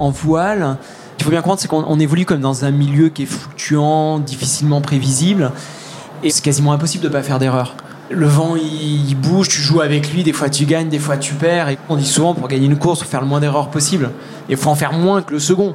en voile, il faut bien comprendre, c'est qu'on évolue comme dans un milieu qui est fluctuant, difficilement prévisible, et c'est quasiment impossible de ne pas faire d'erreur. Le vent, il, bouge, tu joues avec lui, des fois tu gagnes, des fois tu perds, et on dit souvent pour gagner une course, faut faire le moins d'erreurs possible. Il faut en faire moins que le second.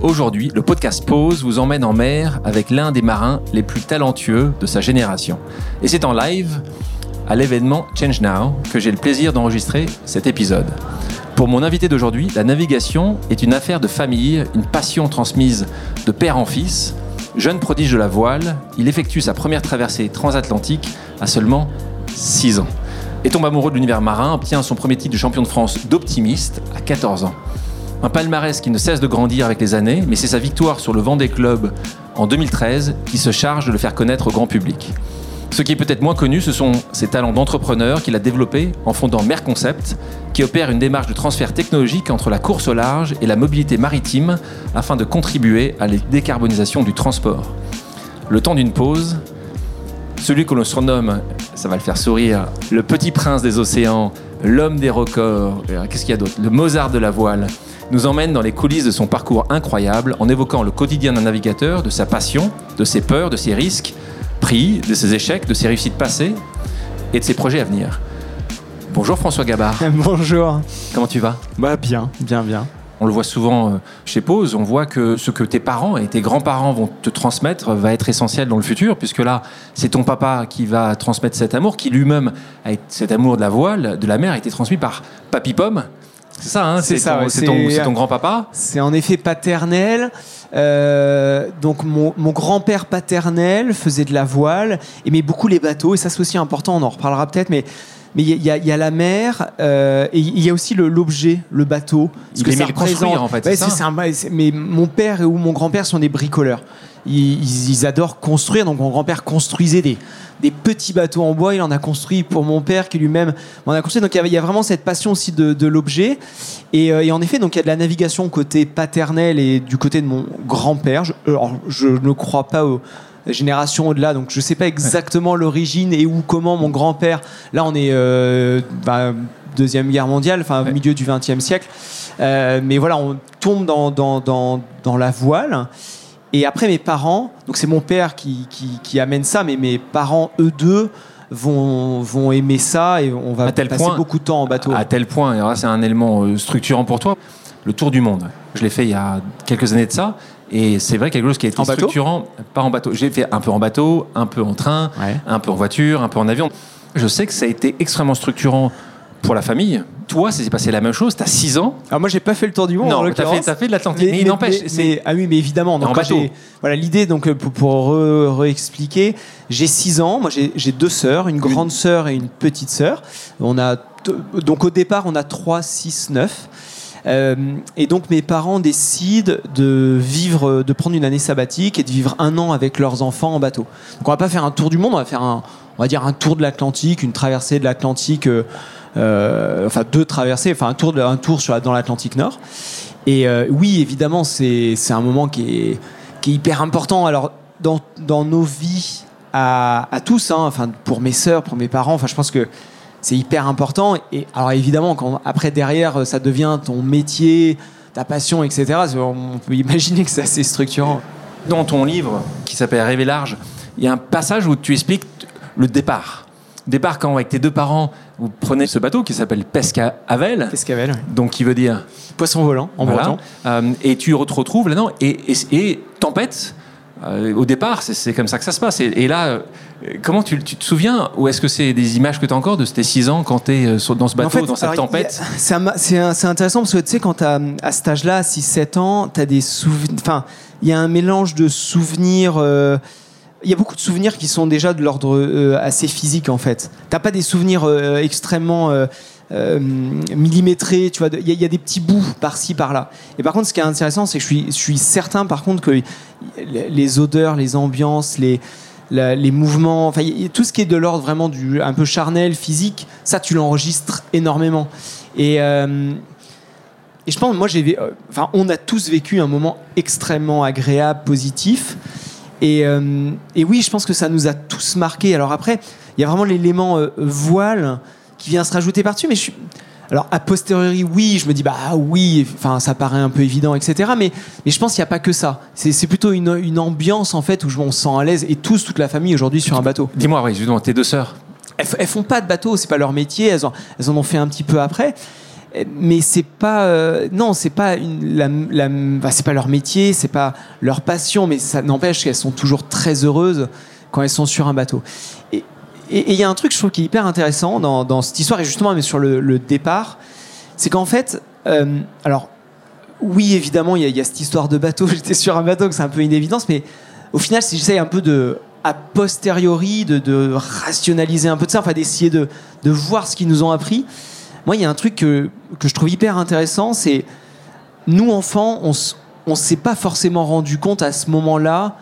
Aujourd'hui, le podcast Pause vous emmène en mer avec l'un des marins les plus talentueux de sa génération. Et c'est en live à l'événement Change Now que j'ai le plaisir d'enregistrer cet épisode. Pour mon invité d'aujourd'hui, la navigation est une affaire de famille, une passion transmise de père en fils. Jeune prodige de la voile, il effectue sa première traversée transatlantique à seulement 6 ans. Et tombe amoureux de l'univers marin, obtient son premier titre de champion de France d'optimiste à 14 ans. Un palmarès qui ne cesse de grandir avec les années, mais c'est sa victoire sur le Vendée Club en 2013 qui se charge de le faire connaître au grand public. Ce qui est peut-être moins connu, ce sont ses talents d'entrepreneur qu'il a développés en fondant Mer Concept, qui opère une démarche de transfert technologique entre la course au large et la mobilité maritime afin de contribuer à la décarbonisation du transport. Le temps d'une pause, celui que l'on surnomme, ça va le faire sourire, le petit prince des océans, l'homme des records, euh, qu'est-ce qu'il y a d'autre? Le Mozart de la voile, nous emmène dans les coulisses de son parcours incroyable en évoquant le quotidien d'un navigateur, de sa passion, de ses peurs, de ses risques pris, de ses échecs, de ses réussites passées et de ses projets à venir. Bonjour François Gabard. Bonjour. Comment tu vas? Bah bien, bien, bien. On le voit souvent euh, chez Pause, on voit que ce que tes parents et tes grands-parents vont te transmettre va être essentiel dans le futur, puisque là, c'est ton papa qui va transmettre cet amour, qui lui-même, cet amour de la voile, de la mer, a été transmis par Papy Pomme, c'est ça, hein, c'est ça. C'est ton, grand-papa C'est en effet paternel. Euh, donc mon, grand-père paternel faisait de la voile, aimait beaucoup les bateaux, et ça c'est aussi important, on en reparlera peut-être, mais mais il y, a la mer euh, et il y a aussi l'objet, le, bateau. Ce il aimait le construire en fait. mais mon père ou mon grand-père sont des bricoleurs. ils, adorent construire, donc mon grand-père construisait des, des petits bateaux en bois. Il en a construit pour mon père qui lui-même en a construit. Donc il y, a, vraiment cette passion aussi de, l'objet. Euh, et, en effet, donc il y a de la navigation côté paternel et du côté de mon grand-père. Je, je ne crois pas aux générations au-delà, donc je ne sais pas exactement l'origine et où, comment mon grand-père. Là, on est euh, bah, deuxième guerre mondiale, enfin milieu du XXe siècle. Euh, mais voilà, on tombe dans, dans, dans, dans la voile. Et après, mes parents, donc c'est mon père qui, qui, amène ça, mais mes parents, eux deux, vont, vont aimer ça et on va passer beaucoup de temps en bateau. À tel point, et c'est un élément euh, structurant pour toi, le tour du monde. Je l'ai fait il y a quelques années de ça. Et c'est vrai quelque chose qui a été structurant, pas en bateau. J'ai fait un peu en bateau, un peu en train, un peu en voiture, un peu en avion. Je sais que ça a été extrêmement structurant pour la famille. Toi, ça s'est passé la même chose. Tu as 6 ans. Alors moi, j'ai pas fait le tour du monde. Non, tu as, fait de l'Atlantique. Mais, il n'empêche. Ah oui, mais évidemment. Donc, voilà, l'idée, donc pour, pour réexpliquer, j'ai 6 ans. Moi, j'ai deux sœurs, une grande sœur et une petite sœur. On a donc au départ, on a 3, 6, 9. Et donc mes parents décident de vivre, de prendre une année sabbatique et de vivre un an avec leurs enfants en bateau. Donc on va pas faire un tour du monde, on va faire un, on va dire un tour de l'Atlantique, une traversée de l'Atlantique. Euh, euh, enfin deux traversées, enfin un tour, un tour dans l'Atlantique Nord. Et euh, oui, évidemment, c'est un moment qui est, qui est hyper important. Alors, dans, dans nos vies à, à tous, hein, enfin, pour mes sœurs, pour mes parents, enfin, je pense que c'est hyper important. Et alors, évidemment, quand après, derrière, ça devient ton métier, ta passion, etc., on peut imaginer que c'est assez structurant. Dans ton livre, qui s'appelle Rêver large, il y a un passage où tu expliques le départ départ quand avec tes deux parents, vous prenez ce bateau qui s'appelle Pescavel. Pescavel, Donc qui veut dire poisson volant en breton. Euh, et tu te retrouves là-dedans et, et, tempête. Euh, au départ, c'est comme ça que ça se passe. Et, là, euh, comment tu, te souviens Ou est-ce que c'est des images que tu as encore de tes 6 ans quand tu es dans ce bateau, dans cette tempête? C'est intéressant parce que tu sais, quand tu à cet âge-là, 6-7 ans, tu as des souvenirs. Enfin, il y a un mélange de souvenirs il y a beaucoup de souvenirs qui sont déjà de l'ordre euh, assez physique en fait. T'as pas des souvenirs euh, millimétré, tu vois, il y, a des petits bouts par-ci, par-là. Et par contre, ce qui est intéressant, c'est que je suis, certain, par contre, que les odeurs, les ambiances, les, les mouvements, enfin tout ce qui est de l'ordre vraiment du un peu charnel, physique, ça tu l'enregistres énormément. Et, euh, et je pense, moi j'ai, euh, enfin on a tous vécu un moment extrêmement agréable, positif. Et, euh, et, oui, je pense que ça nous a tous marqué. Alors après, il y a vraiment l'élément voile qui vient se rajouter par-dessus, mais je suis alors, a posteriori, oui, je me dis, bah oui, enfin, ça paraît un peu évident, etc. Mais, mais je pense qu'il n'y a pas que ça. C'est plutôt une, une, ambiance, en fait, où on se sent à l'aise, et tous, toute la famille aujourd'hui sur un bateau. Dis-moi, oui, justement, tes deux sœurs elles, elles, font pas de bateau, c'est pas leur métier, elles en, elles en ont fait un petit peu après. Mais c'est pas. Euh, non, c'est pas, une, la, la c'est pas leur métier, c'est pas leur passion, mais ça n'empêche qu'elles sont toujours très heureuses quand elles sont sur un bateau. Et, et il y a un truc, je trouve, qui est hyper intéressant dans, cette histoire, et justement, sur le, départ, c'est qu'en fait, euh, alors, oui, évidemment, il y, a cette histoire de bateau. J'étais sur un bateau, que c'est un peu une évidence, mais au final, si j'essaye un peu de, a posteriori, de, rationaliser un peu de ça, enfin, d'essayer de, voir ce qu'ils nous ont appris, moi, il y a un truc que, que je trouve hyper intéressant, c'est nous, enfants, on ne s'est pas forcément rendu compte à ce moment-là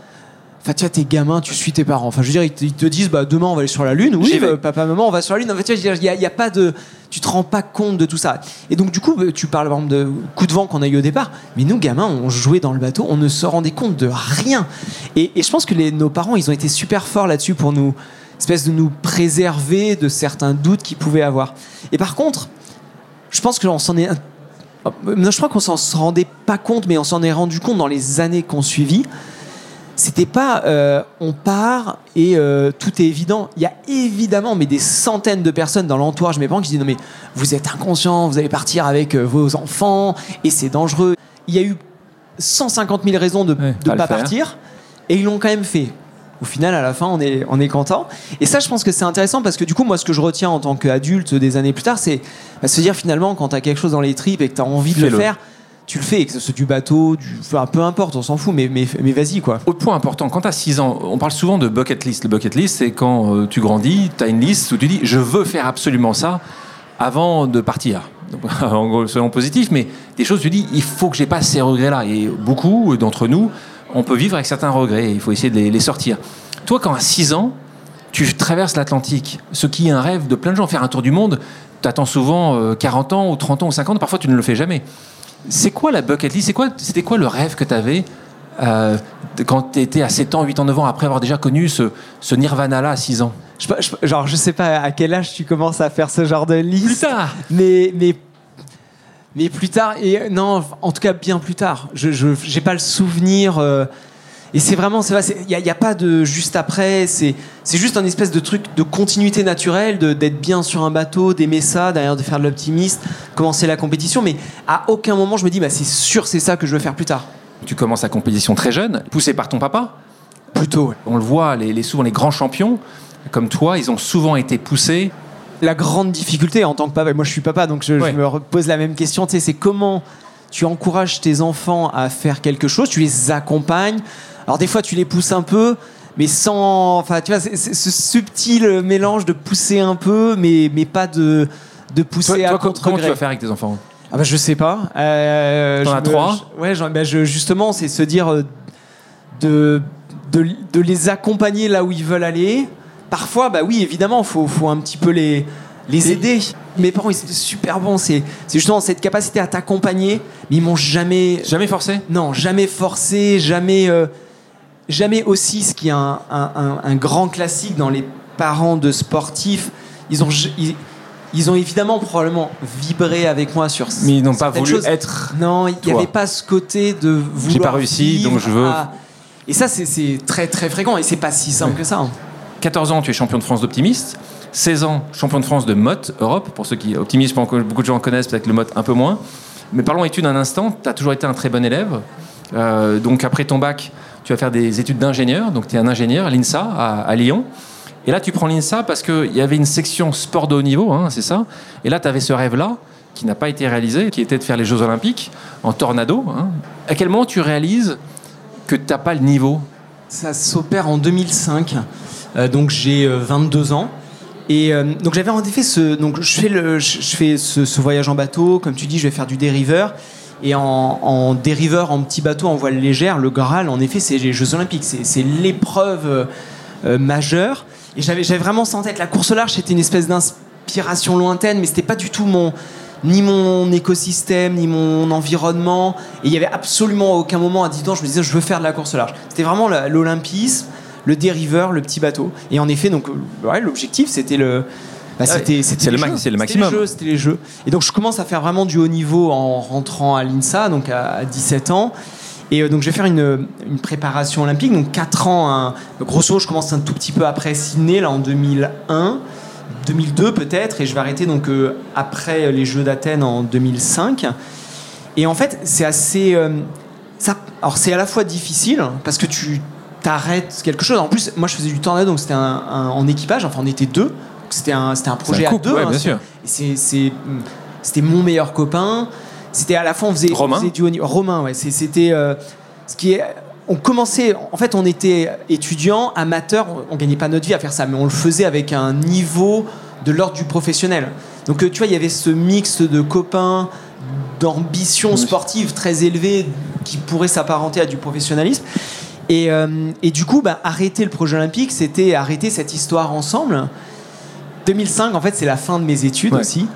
Enfin, tu vois, t'es gamin, tu suis tes parents. Enfin, je veux dire, ils te, disent, bah, demain, on va aller sur la Lune. Oui, euh, papa, maman, on va sur la Lune. En fait, tu vois, il n'y a, pas de. Tu te rends pas compte de tout ça. Et donc, du coup, bah, tu parles, par exemple, de coup de vent qu'on a eu au départ. Mais nous, gamins, on jouait dans le bateau, on ne se rendait compte de rien. Et, je pense que les, nos parents, ils ont été super forts là-dessus pour nous, espèce de nous préserver de certains doutes qu'ils pouvaient avoir. Et par contre, je pense que on s'en est. Je crois qu'on s'en rendait pas compte, mais on s'en est rendu compte dans les années qu'on suivit c'était pas euh, on part et euh, tout est évident. Il y a évidemment mais des centaines de personnes dans l'entourage de mes parents qui disent non mais vous êtes inconscient, vous allez partir avec euh, vos enfants et c'est dangereux. Il y a eu 150 000 raisons de ne pas, partir et ils l'ont quand même fait. Au final, à la fin, on est, on est content. Et ça, je pense que c'est intéressant parce que du coup, moi, ce que je retiens en tant qu'adulte des années plus tard, c'est bah, se dire finalement, quand tu as quelque chose dans les tripes et que tu as envie de le faire, tu le fais, que ce soit du bateau, peu importe, on s'en fout, mais, mais, vas-y quoi. Autre point important, quand tu as 6 ans, on parle souvent de bucket list. Le bucket list, c'est quand euh, tu grandis, tu as une liste où tu dis je veux faire absolument ça avant de partir. en gros, selon positif, mais des choses, tu dis il faut que j'ai pas ces regrets-là. Et beaucoup d'entre nous, on peut vivre avec certains regrets, il faut essayer de les, sortir. Toi, quand à 6 ans, tu traverses l'Atlantique, ce qui est un rêve de plein de gens, faire un tour du monde, tu attends souvent 40 euh, ans ou 30 ans ou 50 ans, parfois tu ne le fais jamais. C'est quoi la bucket list? Quoi, C'était quoi le rêve que tu avais euh, quand tu étais à 7 ans, 8 ans, 9 ans, après avoir déjà connu ce, ce nirvana-là à 6 ans? Je, Genre, je sais pas à quel âge tu commences à faire ce genre de liste. Plus tard Mais, mais, mais plus tard, et non, en tout cas bien plus tard. Je n'ai pas le souvenir. Euh, et c'est vraiment, il n'y a, a, pas de juste après, c'est juste un espèce de truc de continuité naturelle, d'être bien sur un bateau, d'aimer ça, derrière de faire de l'optimiste, commencer la compétition, mais à aucun moment je me dis, bah, c'est sûr, c'est ça que je veux faire plus tard. Tu commences la compétition très jeune, poussé par ton papa? Plutôt. On le voit, les, souvent les grands champions, comme toi, ils ont souvent été poussés. La grande difficulté en tant que papa, moi je suis papa, donc je, me pose la même question, tu sais, c'est comment tu encourages tes enfants à faire quelque chose, tu les accompagnes, alors des fois, tu les pousses un peu, mais sans. Enfin, tu vois, c'est ce subtil mélange de pousser un peu, mais, mais pas de, de pousser à contre Comment tu vas faire avec tes enfants? Ah bah, je sais pas. Euh, T'en as trois? Ouais, bah, je, justement, c'est se dire euh, de, de, de, les accompagner là où ils veulent aller. Parfois, bah oui, évidemment, faut, faut un petit peu les, les aider. Mes parents, ils étaient super bons. C'est justement cette capacité à t'accompagner, mais ils m'ont jamais. Jamais forcé? Non, jamais forcé, jamais. Euh, jamais aussi, ce qui est un, grand classique dans les parents de sportifs, ils ont, ils, ont évidemment probablement vibré avec moi sur Mais ils n'ont pas voulu être. Non, il n'y avait pas ce côté de vouloir. J'ai pas réussi, donc je veux. Et ça, c'est très très fréquent et c'est pas si simple que ça. 14 hein. ans, tu es champion de France d'optimiste. 16 ans, champion de France de motte Europe. Pour ceux qui optimistes, beaucoup de gens connaissent, peut-être le motte un peu moins. Mais parlons études un instant. Tu as toujours été un très bon élève. Euh, donc après ton bac, tu vas faire des études d'ingénieur, donc tu es un ingénieur à l'INSA à, Lyon. Et là, tu prends l'INSA parce qu'il y avait une section sport de haut niveau, hein, c'est ça. Et là, tu avais ce rêve-là qui n'a pas été réalisé, qui était de faire les Jeux Olympiques en tornado. Hein. À quel moment tu réalises que tu n'as pas le niveau? Ça s'opère en 2005, euh, donc j'ai 22 euh, ans. Et euh, donc j'avais en effet ce, donc je fais le, je fais ce, voyage en bateau, comme tu dis, je vais faire du dériveur. Et en, en dériveur, en petit bateau, en voile légère, le Graal, en effet, c'est les Jeux Olympiques, c'est l'épreuve euh, majeure. Et j'avais vraiment ça en tête. La course au large, c'était une espèce d'inspiration lointaine, mais c'était pas du tout mon ni mon écosystème, ni mon environnement. Et il y avait absolument aucun moment à 10 ans, je me disais, je veux faire de la course au large. C'était vraiment l'olympisme le dériveur, le petit bateau. Et en effet, donc, ouais, l'objectif, c'était le. Bah, c'était le, le, maximum. C'était les, jeux. Et donc, je commence à faire vraiment du haut niveau en rentrant à l'INSA, donc à, 17 ans. Et euh, donc, je vais faire une, une, préparation olympique, donc 4 ans. Un, grosso, je commence un tout petit peu après Sydney, là, en 2001. 2002 peut-être, et je vais arrêter donc euh, après les Jeux d'Athènes en 2005. Et en fait, c'est assez. Euh, ça, alors, c'est à la fois difficile, parce que tu t'arrêtes quelque chose. En plus, moi, je faisais du tornado, donc c'était un, en équipage. Enfin, on était deux. C'était un, c'était un projet à deux. Hein, bien sûr. C'est, c'était mon meilleur copain. C'était à la fois on faisait, Romain. du Romain, ouais. C'était euh, ce qui est. On commençait, en fait, on était étudiants, amateurs, on, on gagnait pas notre vie à faire ça, mais on le faisait avec un niveau de l'ordre du professionnel. Donc, euh, tu vois, il y avait ce mix de copains, d'ambition sportive très élevée qui pourrait s'apparenter à du professionnalisme. Et, euh, et, du coup, bah, arrêter le projet olympique, c'était arrêter cette histoire ensemble. 2005, en fait, c'est la fin de mes études aussi.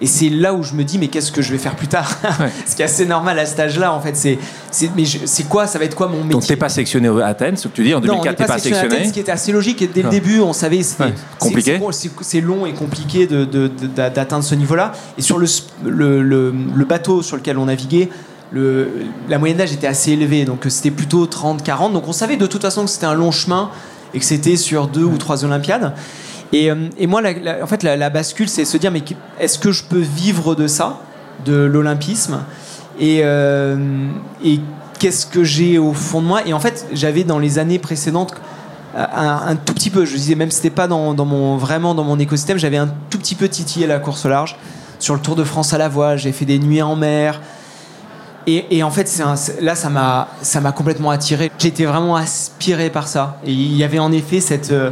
Et c'est là où je me dis, mais qu'est-ce que je vais faire plus tard Ce qui est assez normal à cet âge-là, en fait. C'est, mais c'est quoi Ça va être quoi mon métier Donc, t'es pas sélectionné à Athènes, ce que tu dis En 2004, t'es pas, pas sélectionné. Athènes, ce qui était assez logique. Et dès le début, on savait. C'était, compliqué. C'est, long et compliqué de, d'atteindre ce niveau-là. Et sur le, le, le, bateau sur lequel on naviguait, le, la moyenne d'âge était assez élevée, donc c'était plutôt 30-40. Donc on savait de toute façon que c'était un long chemin et que c'était sur deux ou trois Olympiades. Et, euh, et moi, en fait, la, bascule, c'est se dire, mais est-ce que je peux vivre de ça, de l'olympisme? Et, euh, et qu'est-ce que j'ai au fond de moi? Et en fait, j'avais dans les années précédentes un, tout petit peu, je disais même c'était pas dans, dans, vraiment dans mon écosystème, j'avais un tout petit peu titillé la course au large. Sur le Tour de France à la voile, j'ai fait des nuits en mer, et, en fait, là, ça m'a, ça m'a complètement attiré. J'étais vraiment aspiré par ça. Et il y avait en effet cette, euh,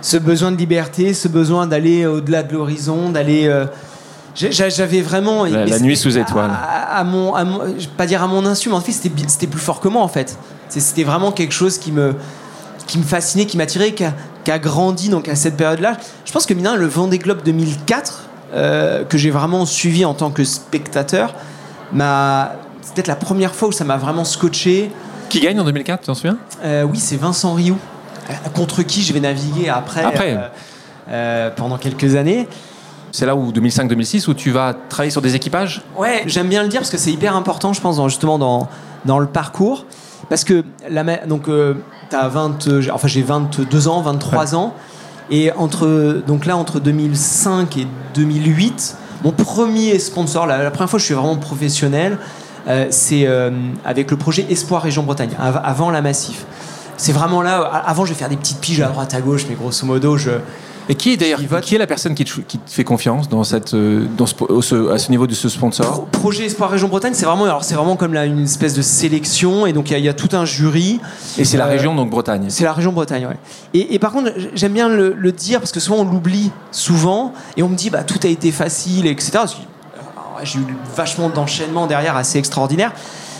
ce besoin de liberté, ce besoin d'aller au-delà de l'horizon, d'aller. Euh, j'avais vraiment. La, nuit sous étoile. À, mon, pas dire à mon insu, mais en fait, c'était, c'était plus fort que moi, en fait. C'était vraiment quelque chose qui me, qui me fascinait, qui m'attirait, qui a, qui a grandi donc à cette période-là. Je pense que maintenant, le Vendée Globe 2004, euh, que j'ai vraiment suivi en tant que spectateur, c'est peut-être la première fois où ça m'a vraiment scotché. Qui gagne en 2004, tu t'en souviens? Euh, Oui, c'est Vincent Rioux. Euh, contre qui je vais naviguer après, après. Euh, pendant quelques années. C'est là où 2005-2006 où tu vas travailler sur des équipages? Ouais, j'aime bien le dire parce que c'est hyper important, je pense, justement dans, dans le parcours. Parce que la, donc, as 20, enfin, j'ai 22 ans, 23 ans. Et entre, donc là, entre 2005 et 2008, mon premier sponsor, la, la première fois que je suis vraiment professionnel, euh, c'est euh, avec le projet Espoir Région Bretagne, avant la Massif. C'est vraiment là. Avant, je vais faire des petites piges à droite, à gauche, mais grosso modo, je. Et qui est d'ailleurs qui est la personne qui te, qui fait confiance dans cette euh, dans ce, à ce niveau de ce sponsor Projet Espoir Région Bretagne, c'est vraiment alors c'est vraiment comme là une espèce de sélection et donc il y, a tout un jury. Et c'est la région donc Bretagne. C'est la région Bretagne, ouais. Et, par contre, j'aime bien le, le, dire parce que souvent on l'oublie souvent et on me dit bah tout a été facile etc j'ai eu vachement d'enchaînements derrière assez extraordinaire.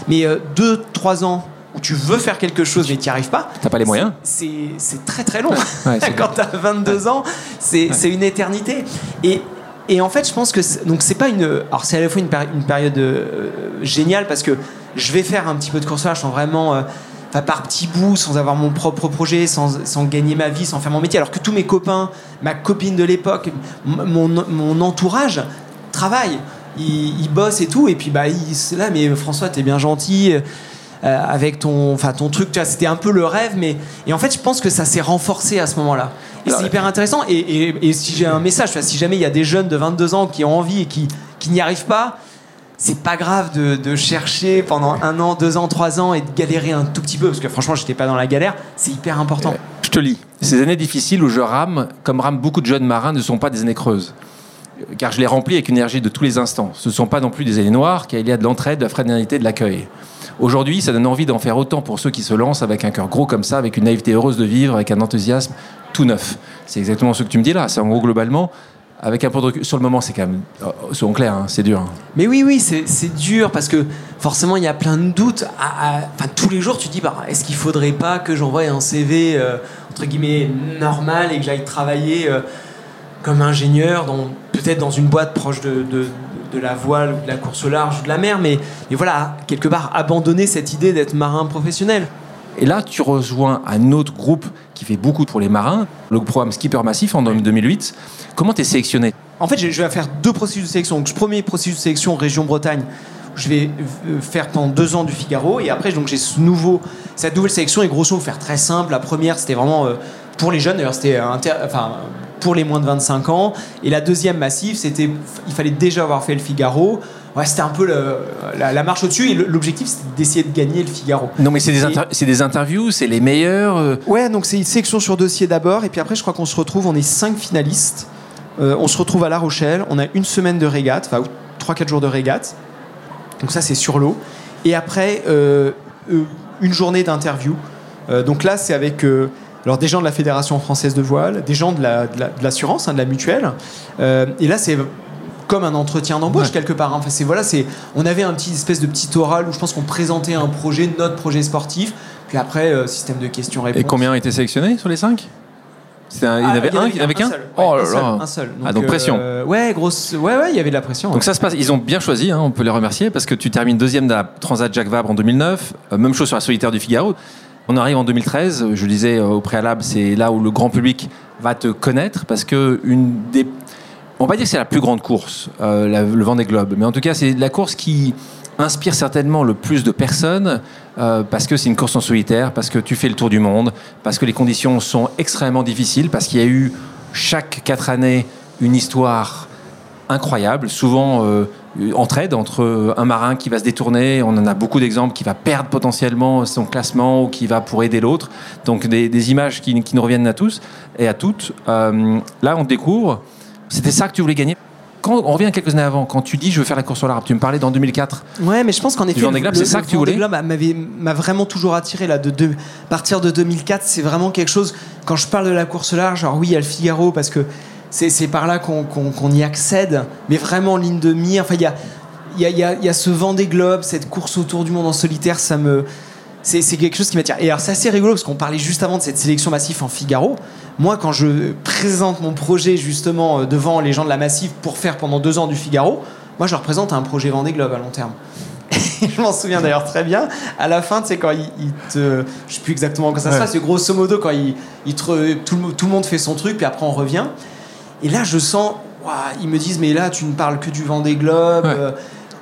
Mais 2-3 euh, ans où tu veux faire quelque chose mais tu n'y arrives pas. T'as pas les moyens C'est très très long. Quand tu as 22 ans, c'est une éternité. Et, et en fait, je pense que donc c'est pas une. Alors c'est à la fois une, une période euh, géniale parce que je vais faire un petit peu de coursage sans vraiment. Euh, par petits bouts, sans avoir mon propre projet, sans, sans, gagner ma vie, sans faire mon métier. Alors que tous mes copains, ma copine de l'époque, mon, mon entourage travaillent il, bosse et tout. Et puis, bah, il, là, mais François, t'es bien gentil. Euh, avec ton, enfin ton truc, c'était un peu le rêve, mais et en fait, je pense que ça s'est renforcé à ce moment-là. Et c'est hyper intéressant. Et, si j'ai un message, si jamais il y a des jeunes de 22 ans qui ont envie et qui, qui n'y arrivent pas, c'est pas grave de, de, chercher pendant un an, deux ans, trois ans et de galérer un tout petit peu, parce que franchement, j'étais pas dans la galère. C'est hyper important. Je te lis. Ces années difficiles où je rame, comme rament beaucoup de jeunes marins, ne sont pas des années creuses car je les remplis avec une énergie de tous les instants. Ce ne sont pas non plus des années noires, car il y a de l'entraide, de la fraternité, de l'accueil. Aujourd'hui, ça donne envie d'en faire autant pour ceux qui se lancent avec un cœur gros comme ça, avec une naïveté heureuse de vivre, avec un enthousiasme tout neuf. C'est exactement ce que tu me dis là. C'est en gros globalement. Avec un peu de sur le moment, c'est quand même, oh, soyons clairs, hein, c'est dur. Hein. Mais oui, oui, c'est dur parce que forcément, il y a plein de doutes. Enfin, tous les jours, tu dis, bah, est-ce qu'il faudrait pas que j'envoie un CV euh, entre guillemets normal et que j'aille travailler euh, comme ingénieur, peut-être dans une boîte proche de, la voile ou de la course au large ou de la mer, mais, mais voilà, quelque part, abandonner cette idée d'être marin professionnel. Et là, tu rejoins un autre groupe qui fait beaucoup pour les marins, le programme Skipper Massif en 2008. Comment tu es sélectionné? En fait, je vais faire deux processus de sélection. Donc, premier processus de sélection région Bretagne. Je vais euh, faire pendant deux ans du Figaro et après donc j'ai ce nouveau cette nouvelle sélection et grosso modo faire très simple. La première c'était vraiment euh, pour les jeunes d'ailleurs c'était enfin pour les moins de 25 ans et la deuxième massive c'était il fallait déjà avoir fait le Figaro ouais, c'était un peu la, marche au-dessus. Et l'objectif, c'était d'essayer de gagner le Figaro. Non, mais c'est des, des, interviews, c'est les meilleurs. Euh. Ouais, donc c'est une section sur dossier d'abord. Et puis après, je crois qu'on se retrouve, on est cinq finalistes. Euh, on se retrouve à La Rochelle. On a une semaine de régate, enfin, 3-4 jours de régate. Donc ça, c'est sur l'eau. Et après, euh, une journée d'interview. donc là, c'est avec. Alors des gens de la Fédération française de voile, des gens de l'assurance, la, de, hein, de la mutuelle. et là, c'est comme un entretien d'embauche quelque part. Enfin, c'est voilà, c'est on avait un petit espèce de petit oral où je pense qu'on présentait un projet, notre projet sportif. Puis après, euh, système de questions-réponses. Et combien ont été sélectionnés sur les cinq? Il y en ah, avait un, il y avait qu'un Oh là là. Un seul. Donc, ah, donc pression. Euh, ouais, grosse. Ouais, ouais, il y avait de la pression. Donc ça se passe. Ils ont bien choisi, hein, on peut les remercier, parce que tu termines deuxième de la Transat Jacques Vabre en 2009. Euh, même chose sur la solitaire du Figaro. On arrive en 2013. Je disais au préalable, c'est là où le grand public va te connaître, parce que une des on va pas dire que c'est la plus grande course, euh, le vent des globes, mais en tout cas, c'est la course qui inspire certainement le plus de personnes euh, parce que c'est une course en solitaire, parce que tu fais le tour du monde, parce que les conditions sont extrêmement difficiles, parce qu'il y a eu chaque quatre années une histoire incroyable, souvent euh, entraide entre un marin qui va se détourner, on en a beaucoup d'exemples, qui va perdre potentiellement son classement ou qui va pour aider l'autre. Donc des, images qui, nous reviennent à tous et à toutes. Euh, là, on découvre c'était ça que tu voulais gagner quand on revient quelques années avant, quand tu dis je veux faire la course au large, tu me parlais dans 2004. Ouais, mais je pense qu'en effet, le, c'est ça que tu voulais. m'a vraiment toujours attiré là. De, de partir de 2004, c'est vraiment quelque chose. Quand je parle de la course au large, alors oui, il y a le Figaro parce que c'est par là qu'on y accède, mais vraiment en ligne de mire. Enfin, il y a, y, a, y a ce vent des globes, cette course autour du monde en solitaire, ça me c'est quelque chose qui m'attire. Et alors, c'est assez rigolo parce qu'on parlait juste avant de cette sélection massive en Figaro. Moi, quand je présente mon projet justement euh, devant les gens de la Massif pour faire pendant deux ans du Figaro, moi, je représente un projet Vendée Globe à long terme. je m'en souviens d'ailleurs très bien. À la fin, tu sais, quand il, te. Je sais plus exactement comment ça se passe, c'est grosso modo quand il, il te, tout, le monde fait son truc, puis après on revient. Et là, je sens. ils me disent, mais là, tu ne parles que du Vendée Globe. Euh,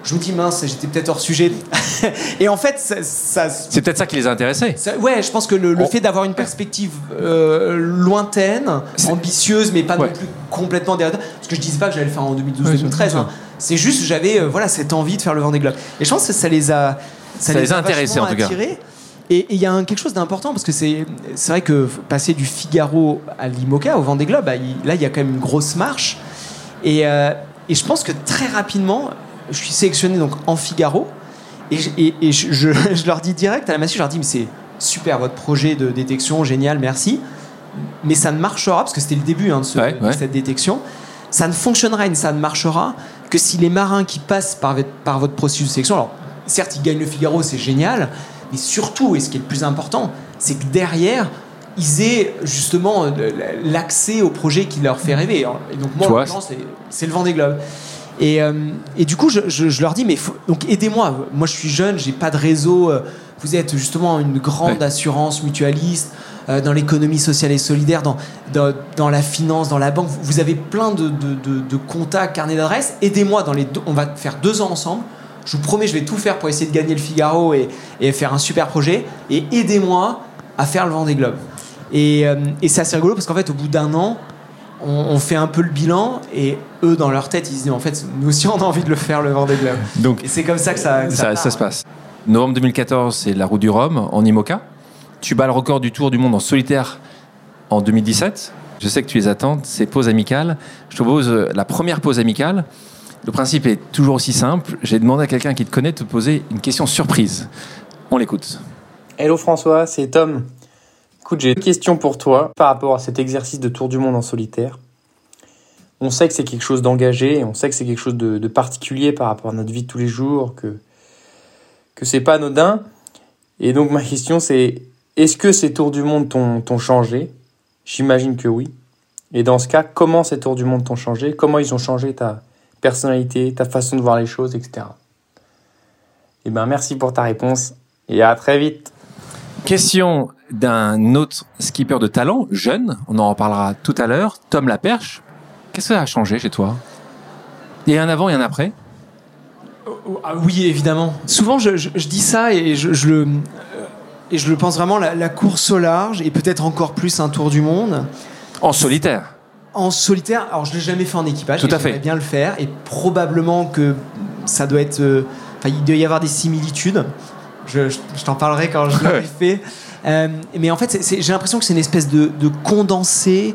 je me dis mince, j'étais peut-être hors sujet. et en fait, ça. c'est peut-être ça qui les a intéressés. ouais, je pense que le, fait d'avoir une perspective euh, lointaine, ambitieuse, mais pas non plus complètement derrière. Parce que je disais pas que j'allais le faire en 2012-2013. Hein. C'est juste, j'avais euh, voilà cette envie de faire le Vendée Globe. Et je pense que ça les a. Ça, les, a intéressés en tout cas. Et il y a quelque chose d'important parce que c'est vrai que passer du Figaro à l'Imoca, au Vendée Globe, bah, là il y a quand même une grosse marche. Et, euh, et je pense que très rapidement, je suis sélectionné donc en Figaro. Et, je, leur dis direct à la massif, je leur dis, mais c'est super votre projet de détection, génial, merci. Mais ça ne marchera, parce que c'était le début hein, de, cette détection, ça ne fonctionnera et ça ne marchera que si les marins qui passent par, par votre processus de sélection, alors certes ils gagnent le Figaro, c'est génial, mais surtout, et ce qui est le plus important, c'est que derrière, ils aient justement l'accès au projet qui leur fait rêver. Et donc moi, c'est le vent des globes. Et, euh, et, du coup, je, je, leur dis, mais donc aidez-moi. Moi, je suis jeune, j'ai pas de réseau. Euh, vous êtes justement une grande assurance mutualiste euh, dans l'économie sociale et solidaire, dans, dans, dans, la finance, dans la banque. Vous avez plein de, de, de, contacts, carnets d'adresses. Aidez-moi. Dans les on va faire deux ans ensemble. Je vous promets, je vais tout faire pour essayer de gagner le Figaro et, et faire un super projet. Et aidez-moi à faire le vent des globes. Et, et c'est assez rigolo parce qu'en fait, au bout d'un an, on, fait un peu le bilan et eux dans leur tête ils se disent en fait nous aussi on a envie de le faire le Vendée Globe. Donc et c'est comme ça que ça ça, se passe. Novembre 2014 c'est la route du Rhum en IMOCA. Tu bats le record du Tour du monde en solitaire en 2017. Je sais que tu les attends, ces pauses amicales. Je te propose euh, la première pause amicale. Le principe est toujours aussi simple. J'ai demandé à quelqu'un qui te connaît de te poser une question surprise. On l'écoute. Hello François, c'est Tom. Écoute, j'ai une question pour toi par rapport à cet exercice de tour du monde en solitaire. On sait que c'est quelque chose d'engagé, on sait que c'est quelque chose de, particulier par rapport à notre vie de tous les jours, que, que c'est pas anodin. Et donc ma question c'est, est-ce que ces tours du monde t'ont changé? J'imagine que oui. Et dans ce cas, comment ces tours du monde t'ont changé? Comment ils ont changé ta personnalité, ta façon de voir les choses, etc. Eh ben merci pour ta réponse et à très vite. Question d'un autre skipper de talent, jeune, on en reparlera tout à l'heure, Tom Laperche. Qu'est-ce que ça a changé chez toi? Il y a un avant et un après? Ah Oui, évidemment. Souvent, je, dis ça et je, le, et je le pense vraiment, la, course au large et peut-être encore plus un tour du monde. En solitaire En solitaire, alors je l'ai jamais fait en équipage. Tout à fait. bien le faire et probablement que ça doit être. Euh, il doit y avoir des similitudes. Je, t'en parlerai quand je l'aurai fait. Euh, mais en fait, j'ai l'impression que c'est une espèce de, condensé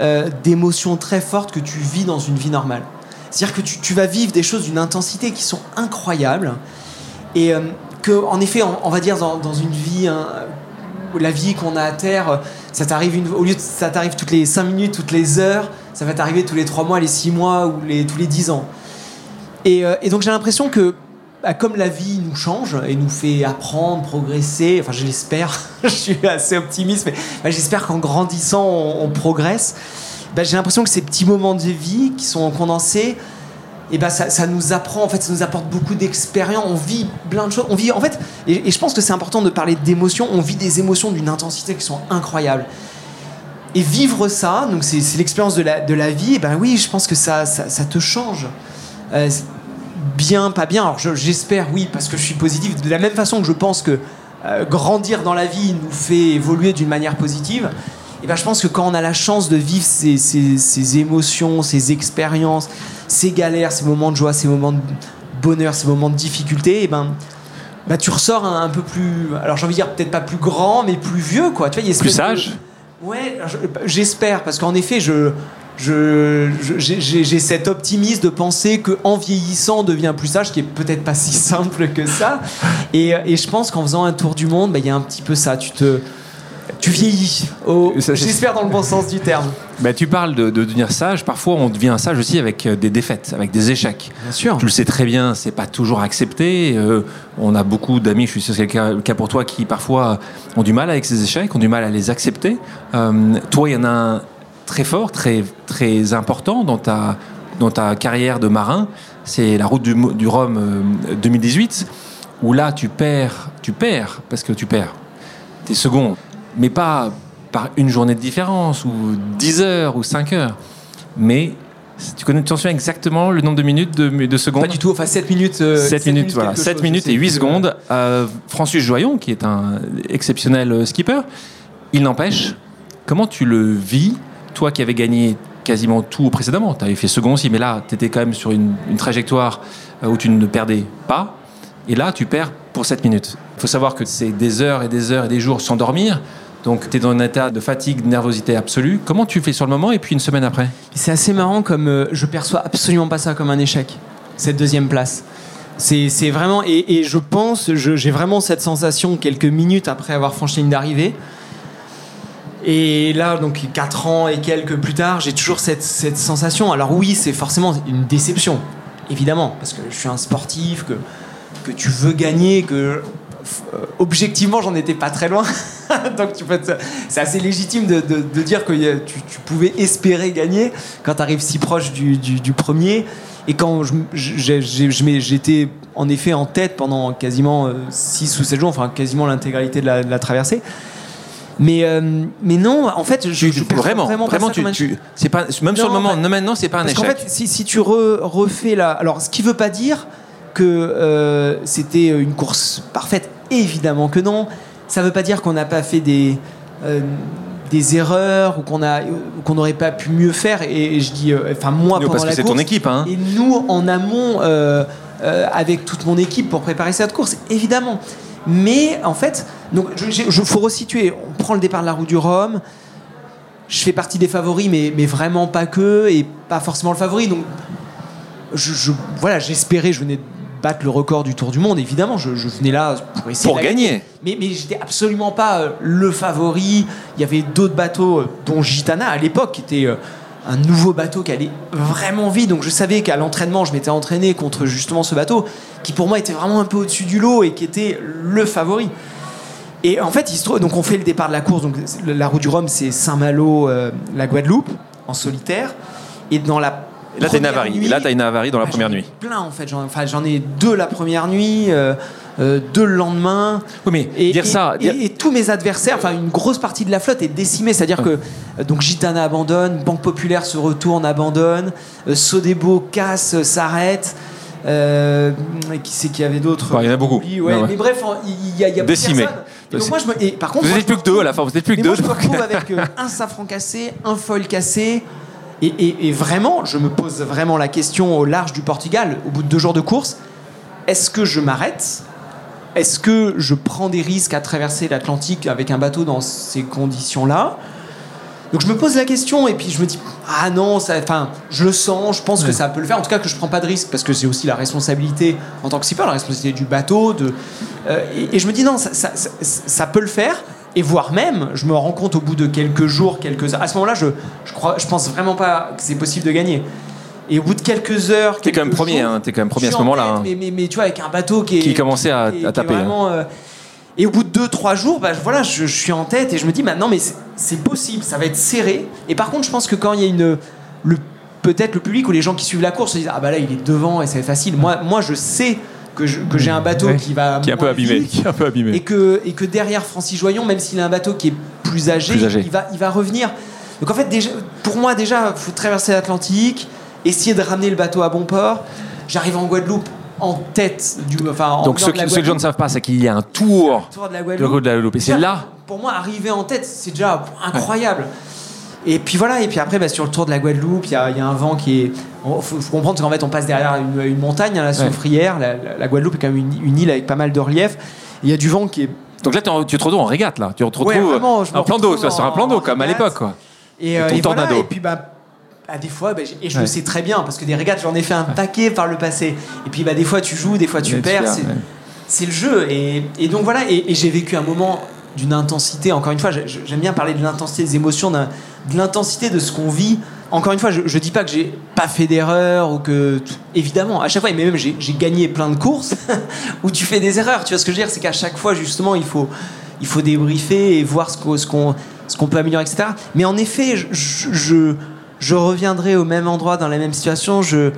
euh, d'émotions très fortes que tu vis dans une vie normale. C'est-à-dire que tu, vas vivre des choses d'une intensité qui sont incroyables. Et que, en effet, on, va dire dans, une vie, hein, la vie qu'on a à terre, ça t'arrive au lieu ça t'arrive toutes les 5 minutes, toutes les heures, ça va t'arriver tous les 3 mois, les 6 mois ou les, tous les 10 ans. Et, et donc j'ai l'impression que bah, comme la vie nous change et nous fait apprendre, progresser, enfin je l'espère, je suis assez optimiste, mais bah, j'espère qu'en grandissant on, progresse. Bah, j'ai l'impression que ces petits moments de vie qui sont condensés, et bah ça, nous apprend, en fait, ça nous apporte beaucoup d'expérience. On vit plein de choses. On vit, en fait, et, je pense que c'est important de parler d'émotions. On vit des émotions d'une intensité qui sont incroyables. Et vivre ça, donc c'est l'expérience de la, vie. Et ben oui, je pense que ça, ça, ça te change. Euh, bien, pas bien. Alors j'espère, oui, parce que je suis positif. De la même façon que je pense que euh, grandir dans la vie nous fait évoluer d'une manière positive, et ben, je pense que quand on a la chance de vivre ces, émotions, ces expériences, ces galères, ces moments de joie, ces moments de bonheur, ces moments de difficulté, et ben, bah, tu ressors un, peu plus. Alors j'ai envie de dire peut-être pas plus grand, mais plus vieux, quoi. Tu vois, plus sage. Ouais, j'espère, parce qu'en effet, je, j'ai cet optimisme de penser qu'en vieillissant on devient plus sage, qui est peut-être pas si simple que ça. Et, je pense qu'en faisant un tour du monde, bah, il y a un petit peu ça. Tu te tu vieillis. J'espère dans le bon sens du terme. Bah, tu parles de, devenir sage. Parfois, on devient sage aussi avec euh, des défaites, avec des échecs. Bien sûr. Tu le sais très bien, c'est pas toujours accepté. Euh, on a beaucoup d'amis, je suis sûr que c'est le cas pour toi, qui parfois ont du mal avec ces échecs, ont du mal à les accepter. Euh, toi, il y en a un très fort, très, très important dans ta, dans ta carrière de marin, c'est la route du, du Rhum 2018, euh, où là tu perds, tu perds, parce que tu perds tes secondes, mais pas par une journée de différence, ou 10 heures, ou 5 heures, mais tu connais, tu souviens exactement le nombre de minutes, de, de secondes Pas du tout, enfin 7 minutes. 7, euh, minutes, voilà. 7 minutes et 8 secondes. Euh, Francis Joyon, qui est un exceptionnel skipper, il n'empêche, comment tu le vis toi qui avais gagné quasiment tout précédemment, tu avais fait second aussi, mais là, tu étais quand même sur une, trajectoire euh, où tu ne perdais pas. Et là, tu perds pour 7 minutes. Il faut savoir que c'est des heures et des heures et des jours sans dormir. Donc, tu es dans un état de fatigue, de nervosité absolue. Comment tu fais sur le moment et puis une semaine après? C'est assez marrant comme euh, je perçois absolument pas ça comme un échec, cette deuxième place. C'est vraiment, et, je pense, j'ai vraiment cette sensation quelques minutes après avoir franchi la ligne d'arrivée, et là, donc 4 ans et quelques plus tard, j'ai toujours cette, sensation. Alors oui, c'est forcément une déception, évidemment, parce que je suis un sportif, que, tu veux gagner, que objectivement, j'en étais pas très loin. donc c'est assez légitime de, de, dire que tu, tu, pouvais espérer gagner quand tu arrives si proche du, du, premier. Et quand j'étais en effet en tête pendant quasiment 6 ou 7 jours, enfin quasiment l'intégralité de la, de la traversée. Mais, euh, mais non, en fait, je, je vraiment, vraiment, vraiment tu, tu c'est pas, même sur le moment, non, maintenant, c'est pas un échec. En fait, si, si tu refais la. Alors, ce qui veut pas dire que euh, c'était une course parfaite, évidemment que non. Ça veut pas dire qu'on n'a pas fait des. Euh, des erreurs ou qu'on qu'on n'aurait pas pu mieux faire et, je dis enfin moi pendant parce que c'est ton équipe hein. et nous en amont avec toute mon équipe pour préparer cette course évidemment mais en fait, je, faut resituer. On prend le départ de la roue du Rhum. Je fais partie des favoris, mais, mais vraiment pas que, et pas forcément le favori. Donc, je, voilà, j'espérais, je venais battre le record du Tour du Monde. Évidemment, je, venais là pour essayer pour gagner. Mais, mais j'étais absolument pas euh, le favori. Il y avait d'autres bateaux, euh, dont Gitana à l'époque, qui était un nouveau bateau qui allait vraiment vite. Donc je savais qu'à l'entraînement, je m'étais entraîné contre justement ce bateau, qui pour moi était vraiment un peu au-dessus du lot et qui était le favori. Et en fait, il se trouve, donc on fait le départ de la course. Donc la route du Rhum, c'est Saint-Malo, la Guadeloupe, en solitaire. Et dans la là, t'as une avarie. là, t'as une avarie dans la première nuit. Plein, en fait. J'en enfin, ai deux la première nuit, euh, euh, deux le lendemain. Oui, mais et, dire ça. Et, tous mes adversaires, enfin, une grosse partie de la flotte est décimée. C'est-à-dire que euh, donc Gitana abandonne, Banque Populaire se retourne, abandonne, Sodebo casse, s'arrête. qui c'est qu'il y avait d'autres? Il y en a beaucoup. Mais bref, il y a, y a décimé. Donc moi, je me... et, par contre, vous n'êtes plus que deux à la fin. Vous n'êtes plus que deux. Moi, je me retrouve avec un safran cassé, un foil cassé, et, vraiment, je me pose vraiment la question au large du Portugal, au bout de deux jours de course, est-ce que je m'arrête? Est-ce que je prends des risques à traverser l'Atlantique avec un bateau dans ces conditions-là? Donc je me pose la question et puis je me dis ah non enfin je le sens je pense que ça peut le faire. En tout cas que je prends pas de risque parce que j'ai aussi la responsabilité en tant que skipper la responsabilité du bateau de euh, et, je me dis non ça, ça, peut le faire et voire même, je me rends compte au bout de quelques jours, quelques heures. À ce moment-là, je, je, crois, je pense vraiment pas que c'est possible de gagner. Et au bout de quelques heures. T'es quand même premier, hein, es quand même premier à ce moment-là. Hein. Mais, mais, mais, tu vois, avec un bateau qui, est, qui commençait à, à taper. Hein. Vraiment, euh, et au bout de 2-3 jours, bah, voilà, je, suis en tête et je me dis maintenant, mais c'est possible, ça va être serré. Et par contre, je pense que quand il y a une. Le, Peut-être le public ou les gens qui suivent la course se disent Ah bah là, il est devant et c'est facile. Moi, moi, je sais que j'ai un bateau qui va qui est un peu abîmé, qui est un peu abîmé. Et que et que derrière Francis Joyon, même s'il a un bateau qui est plus âgé, il va il va revenir. Donc en fait déjà pour moi déjà faut traverser l'Atlantique, essayer de ramener le bateau à bon port. J'arrive en Guadeloupe en tête du enfin donc ceux, que les gens ne savent pas c'est qu'il y a un tour, de la Guadeloupe, de la Guadeloupe. et c'est là pour moi arriver en tête c'est déjà incroyable et puis voilà, et puis après, bah, sur le tour de la Guadeloupe, il y, a, un vent qui est. Il faut, comprendre qu'en fait, on passe derrière une, montagne, hein, la Soufrière. La, Guadeloupe est quand même une, île avec pas mal de relief. Il y a du vent qui est. Donc là, tu te retrouves en régate, là. Tu te retrouves un plan d'eau, sur un plan d'eau, comme à l'époque, quoi. Et, euh, et, voilà, et puis, bah, bah, des fois, bah, et je le sais très bien, parce que des régates, j'en ai fait un paquet par le passé. Et puis, bah, des fois, tu joues, des fois, tu perds. C'est le jeu. Et, et, donc voilà, et, j'ai vécu un moment d'une intensité. Encore une fois, j'aime bien parler de l'intensité des émotions, de l'intensité de ce qu'on vit. Encore une fois, je, ne dis pas que j'ai pas fait d'erreur ou que évidemment à chaque fois, mais même j'ai gagné plein de courses où tu fais des erreurs. Tu vois ce que je veux dire, c'est qu'à chaque fois justement il faut il faut débriefer et voir ce qu'on ce peut améliorer, etc. Mais en effet, je, je, je reviendrai au même endroit dans la même situation. Je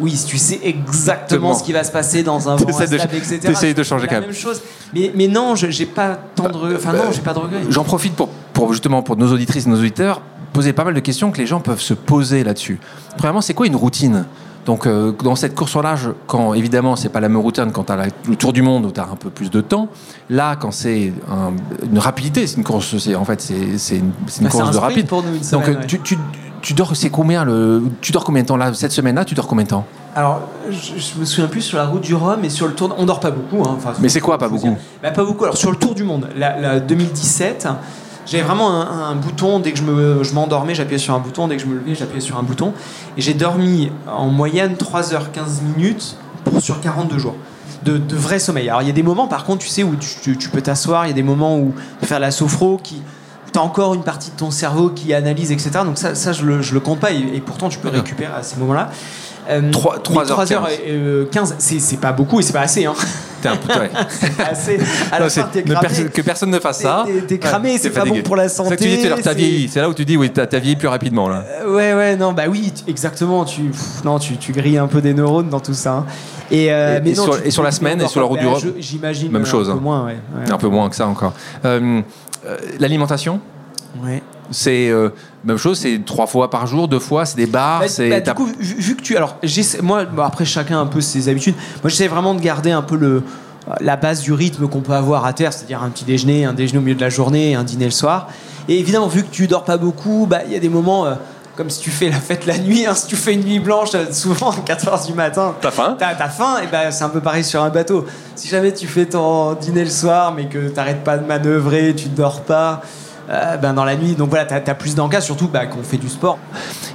oui, tu sais exactement ce qui va se passer dans un vent de, etc. T'essayes de changer quand même. même chose. Mais, mais non, j'ai pas tant de, enfin non, j'ai pas de regrets. J'en profite pour, pour justement pour nos auditrices, nos auditeurs, poser pas mal de questions que les gens peuvent se poser là-dessus. Premièrement, c'est quoi une routine? Donc euh, dans cette course au large, quand évidemment c'est pas la même routine quand tu as le tour du monde où tu as un peu plus de temps, là quand c'est une rapidité, c'est une course, c'est en fait c'est une, une bah, course de rapide. Pour nous, Donc tu, tu, tu dors, c'est combien le, tu dors combien de temps là cette semaine-là Tu dors combien de temps Alors, je, me souviens plus sur la route du Rhum et sur le tour. On dort pas beaucoup. Hein, Mais c'est quoi pas beaucoup bah, Pas beaucoup. Alors sur le tour du monde, la, 2017. J'avais vraiment un, bouton, dès que je, me, je m'endormais, j'appuyais sur un bouton, dès que je me levais, j'appuyais sur un bouton. Et j'ai dormi en moyenne 3h15 minutes pour, sur 42 jours. De, de, vrai sommeil. Alors il y a des moments par contre, tu sais, où tu, tu peux t'asseoir, il y a des moments où faire la sophro qui, tu as encore une partie de ton cerveau qui analyse, etc. Donc ça, ça je, le, je le compte pas, et, pourtant tu peux récupérer à ces moments-là. 3, 3, h 15, c'est pas beaucoup et c'est pas assez. Hein. T'es un peu. Ouais. assez. À la fin, que personne ne fasse ça. T'es cramé, c'est pas bon pour la santé. C'est là où tu dis, oui, t'as vieilli plus rapidement. Là. Euh, ouais, ouais, non, bah oui, exactement. Tu, non, tu, tu grilles un peu des neurones dans tout ça. Hein. Et, euh, mais non, sur, et sur la semaine et sur la route du J'imagine. Même chose. Un peu moins, ouais, Un peu moins que ça encore. Euh, euh, l'alimentation Ouais. C'est euh, même chose, c'est trois fois par jour, deux fois, c'est des bars. Bah, c'est bah, du coup, vu, que tu, alors, moi, après chacun un peu ses habitudes. Moi, j'essaie vraiment de garder un peu le la base du rythme qu'on peut avoir à terre, c'est-à-dire un petit déjeuner, un déjeuner au milieu de la journée, un dîner le soir. Et évidemment, vu que tu dors pas beaucoup, bah, il y a des moments. Euh, comme si tu fais la fête la nuit, hein, si tu fais une nuit blanche, souvent à 4h du matin. T'as faim? T'as faim, et ben c'est un peu pareil sur un bateau. Si jamais tu fais ton dîner le soir, mais que t'arrêtes pas de manœuvrer, tu dors pas, euh, ben dans la nuit. Donc voilà, tu as, plus d'encas, surtout bah, qu'on fait du sport.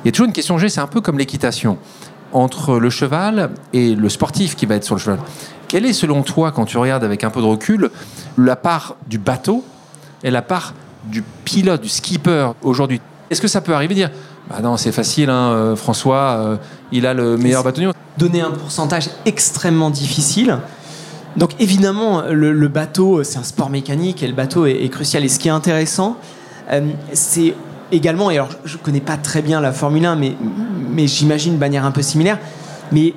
Il y a toujours une question G, c'est un peu comme l'équitation. entre le cheval et le sportif qui va être sur le cheval. Quelle est selon toi, quand tu regardes avec un peu de recul, la part du bateau et la part du pilote, du skipper aujourd'hui? Est-ce que ça peut arriver de dire bah non, c'est facile, hein, euh, François, euh, il a le meilleur bateau Donner un pourcentage extrêmement difficile. Donc évidemment, le, bateau, c'est un sport mécanique et le bateau est, crucial. Et ce qui est intéressant, euh, c'est également, et alors je ne connais pas très bien la Formule 1, mais, mais j'imagine de manière un peu similaire, mais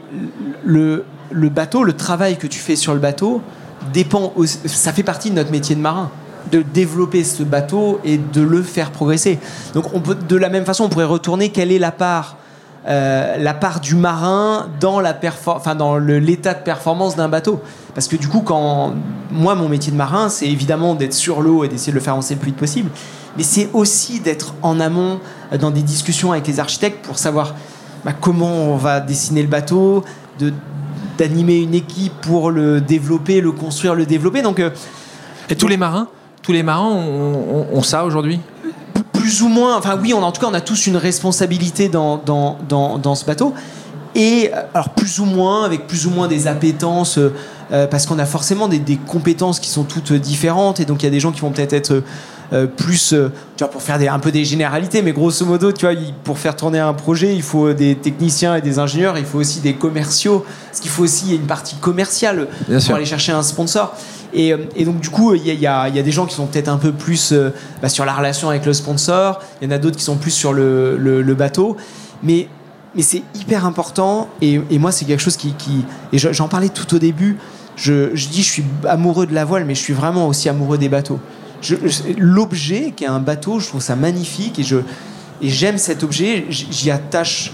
le, le bateau, le travail que tu fais sur le bateau, dépend, ça fait partie de notre métier de marin de développer ce bateau et de le faire progresser. Donc on peut, de la même façon, on pourrait retourner quelle est la part, euh, la part du marin dans la enfin dans l'état de performance d'un bateau. Parce que du coup, quand moi mon métier de marin, c'est évidemment d'être sur l'eau et d'essayer de le faire avancer le plus vite possible, mais c'est aussi d'être en amont dans des discussions avec les architectes pour savoir bah, comment on va dessiner le bateau, d'animer une équipe pour le développer, le construire, le développer. Donc, euh, et tous les marins tous les marins ont, ça aujourd'hui Plus ou moins. Enfin, oui, on, en tout cas, on a tous une responsabilité dans, dans, dans, ce bateau. Et alors, plus ou moins, avec plus ou moins des appétences, euh, parce qu'on a forcément des, compétences qui sont toutes différentes. Et donc, il y a des gens qui vont peut-être être. Euh, plus, euh, tu vois, pour faire des, un peu des généralités, mais grosso modo, tu vois, pour faire tourner un projet, il faut des techniciens et des ingénieurs, il faut aussi des commerciaux, parce qu'il faut aussi une partie commerciale pour aller chercher un sponsor. Euh, et, donc, du coup, il y, a, des gens qui sont peut-être un peu plus euh, bah, sur la relation avec le sponsor. Il y en a d'autres qui sont plus sur le, bateau. Mais, mais c'est hyper important. Et, moi, c'est quelque chose qui. et j'en parlais tout au début. Je, je, dis, je suis amoureux de la voile, mais je suis vraiment aussi amoureux des bateaux. L'objet qui est un bateau, je trouve ça magnifique. Et, je, et j'aime cet objet. J'y attache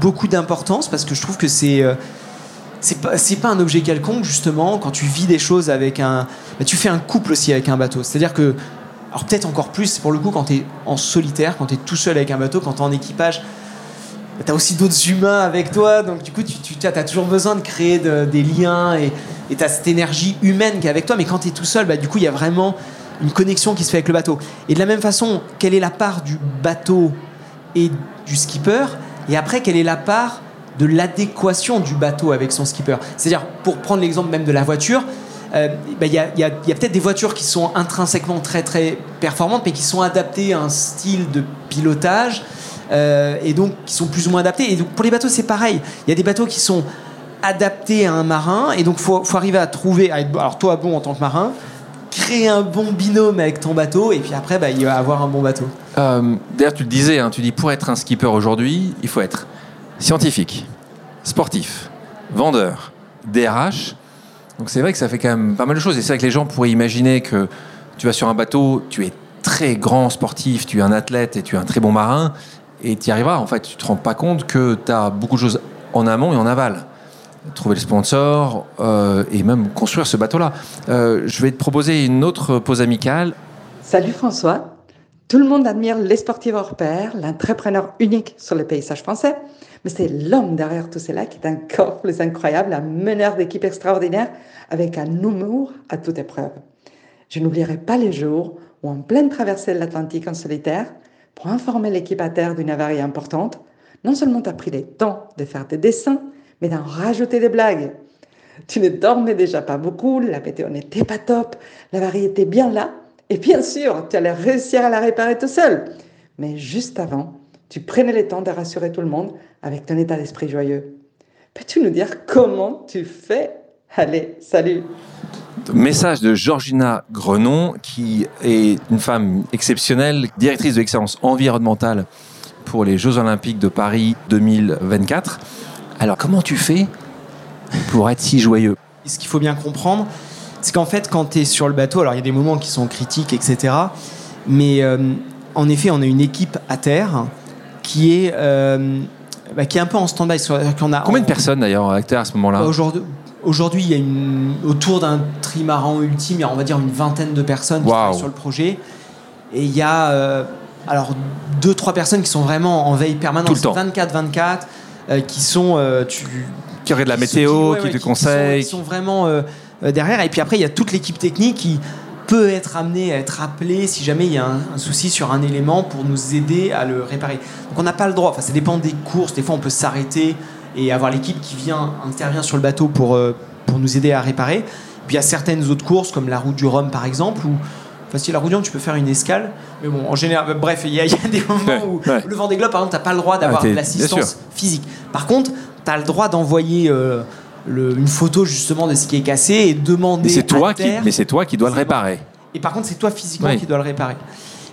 beaucoup d'importance parce que je trouve que c'est. Euh, c'est pas, pas un objet quelconque, justement, quand tu vis des choses avec un. Bah, tu fais un couple aussi avec un bateau. C'est-à-dire que. Alors, peut-être encore plus, pour le coup, quand tu es en solitaire, quand tu es tout seul avec un bateau, quand tu es en équipage, bah, tu as aussi d'autres humains avec toi. Donc, du coup, tu, tu as toujours besoin de créer des liens et tu as cette énergie humaine qui est avec toi. Mais quand tu es tout seul, bah, du coup, il y a vraiment une connexion qui se fait avec le bateau. Et de la même façon, quelle est la part du bateau et du skipper Et après, quelle est la part de l'adéquation du bateau avec son skipper? C'est-à-dire, pour prendre l'exemple même de la voiture, euh, bah, il y a, peut-être des voitures qui sont intrinsèquement très très performantes, mais qui sont adaptées à un style de pilotage euh, et donc qui sont plus ou moins adaptés. Et donc pour les bateaux, c'est pareil. Il y a des bateaux qui sont adaptés à un marin, et donc faut, faut arriver à trouver. alors toi, bon en tant que marin, créer un bon binôme avec ton bateau, et puis après, bah, il va avoir un bon bateau. Euh, d'ailleurs, tu le disais, hein, tu dis pour être un skipper aujourd'hui, il faut être scientifique, sportif, vendeur, DRH. Donc c'est vrai que ça fait quand même pas mal de choses. Et c'est vrai que les gens pourraient imaginer que tu vas sur un bateau, tu es très grand sportif, tu es un athlète et tu es un très bon marin, et tu y arriveras. En fait, tu te rends pas compte que tu as beaucoup de choses en amont et en aval. Trouver le sponsor euh, et même construire ce bateau-là. Euh, je vais te proposer une autre pause amicale. Salut François. Tout le monde admire les sportifs hors pair, l'entrepreneur unique sur le paysage français. Mais c'est l'homme derrière tout cela qui est encore plus incroyable, un meneur d'équipe extraordinaire avec un humour à toute épreuve. Je n'oublierai pas les jours où, en pleine traversée de l'Atlantique en solitaire, pour informer l'équipe à terre d'une avarie importante, non seulement tu as pris le temps de faire des dessins, mais d'en rajouter des blagues. Tu ne dormais déjà pas beaucoup, la météo n'était pas top, l'avarie était bien là, et bien sûr, tu allais réussir à la réparer tout seul. Mais juste avant, tu prenais le temps de rassurer tout le monde avec ton état d'esprit joyeux. Peux-tu nous dire comment tu fais? Allez, salut Message de Georgina Grenon, qui est une femme exceptionnelle, directrice de l'excellence environnementale pour les Jeux Olympiques de Paris 2024. Alors, comment tu fais pour être si joyeux? Ce qu'il faut bien comprendre, c'est qu'en fait, quand tu es sur le bateau, alors il y a des moments qui sont critiques, etc. Mais euh, en effet, on a une équipe à terre qui est, euh, bah, qui est un peu en stand-by. Combien de personnes d'ailleurs à terre à ce moment-là? Aujourd'hui, Aujourd'hui, il y a une, autour d'un trimaran ultime, il y a on va dire une vingtaine de personnes qui sont sur le projet. Et il y a euh, alors deux, trois personnes qui sont vraiment en veille permanente, 24-24, euh, qui sont. tu, qui auraient de la météo, qui, te conseillent. Qui sont, vraiment derrière. Et puis après, il y a toute l'équipe technique qui peut être amené à être appelé si jamais il y a un, souci sur un élément pour nous aider à le réparer. Donc on n'a pas le droit, enfin ça dépend des courses, des fois on peut s'arrêter et avoir l'équipe qui vient intervient sur le bateau pour, pour nous aider à réparer. Puis il y a certaines autres courses, comme la route du Rhum par exemple, où Route du Rhum, tu peux faire une escale. Mais bon, en général, bref, il y, a des moments où le vent des globes, par exemple, tu n'as pas le droit d'avoir l'assistance physique. Par contre, tu as le droit d'envoyer une photo justement de ce qui est cassé et demander. C'est toi, qui, mais c'est toi qui dois le réparer. Et par contre, c'est toi physiquement qui dois le réparer.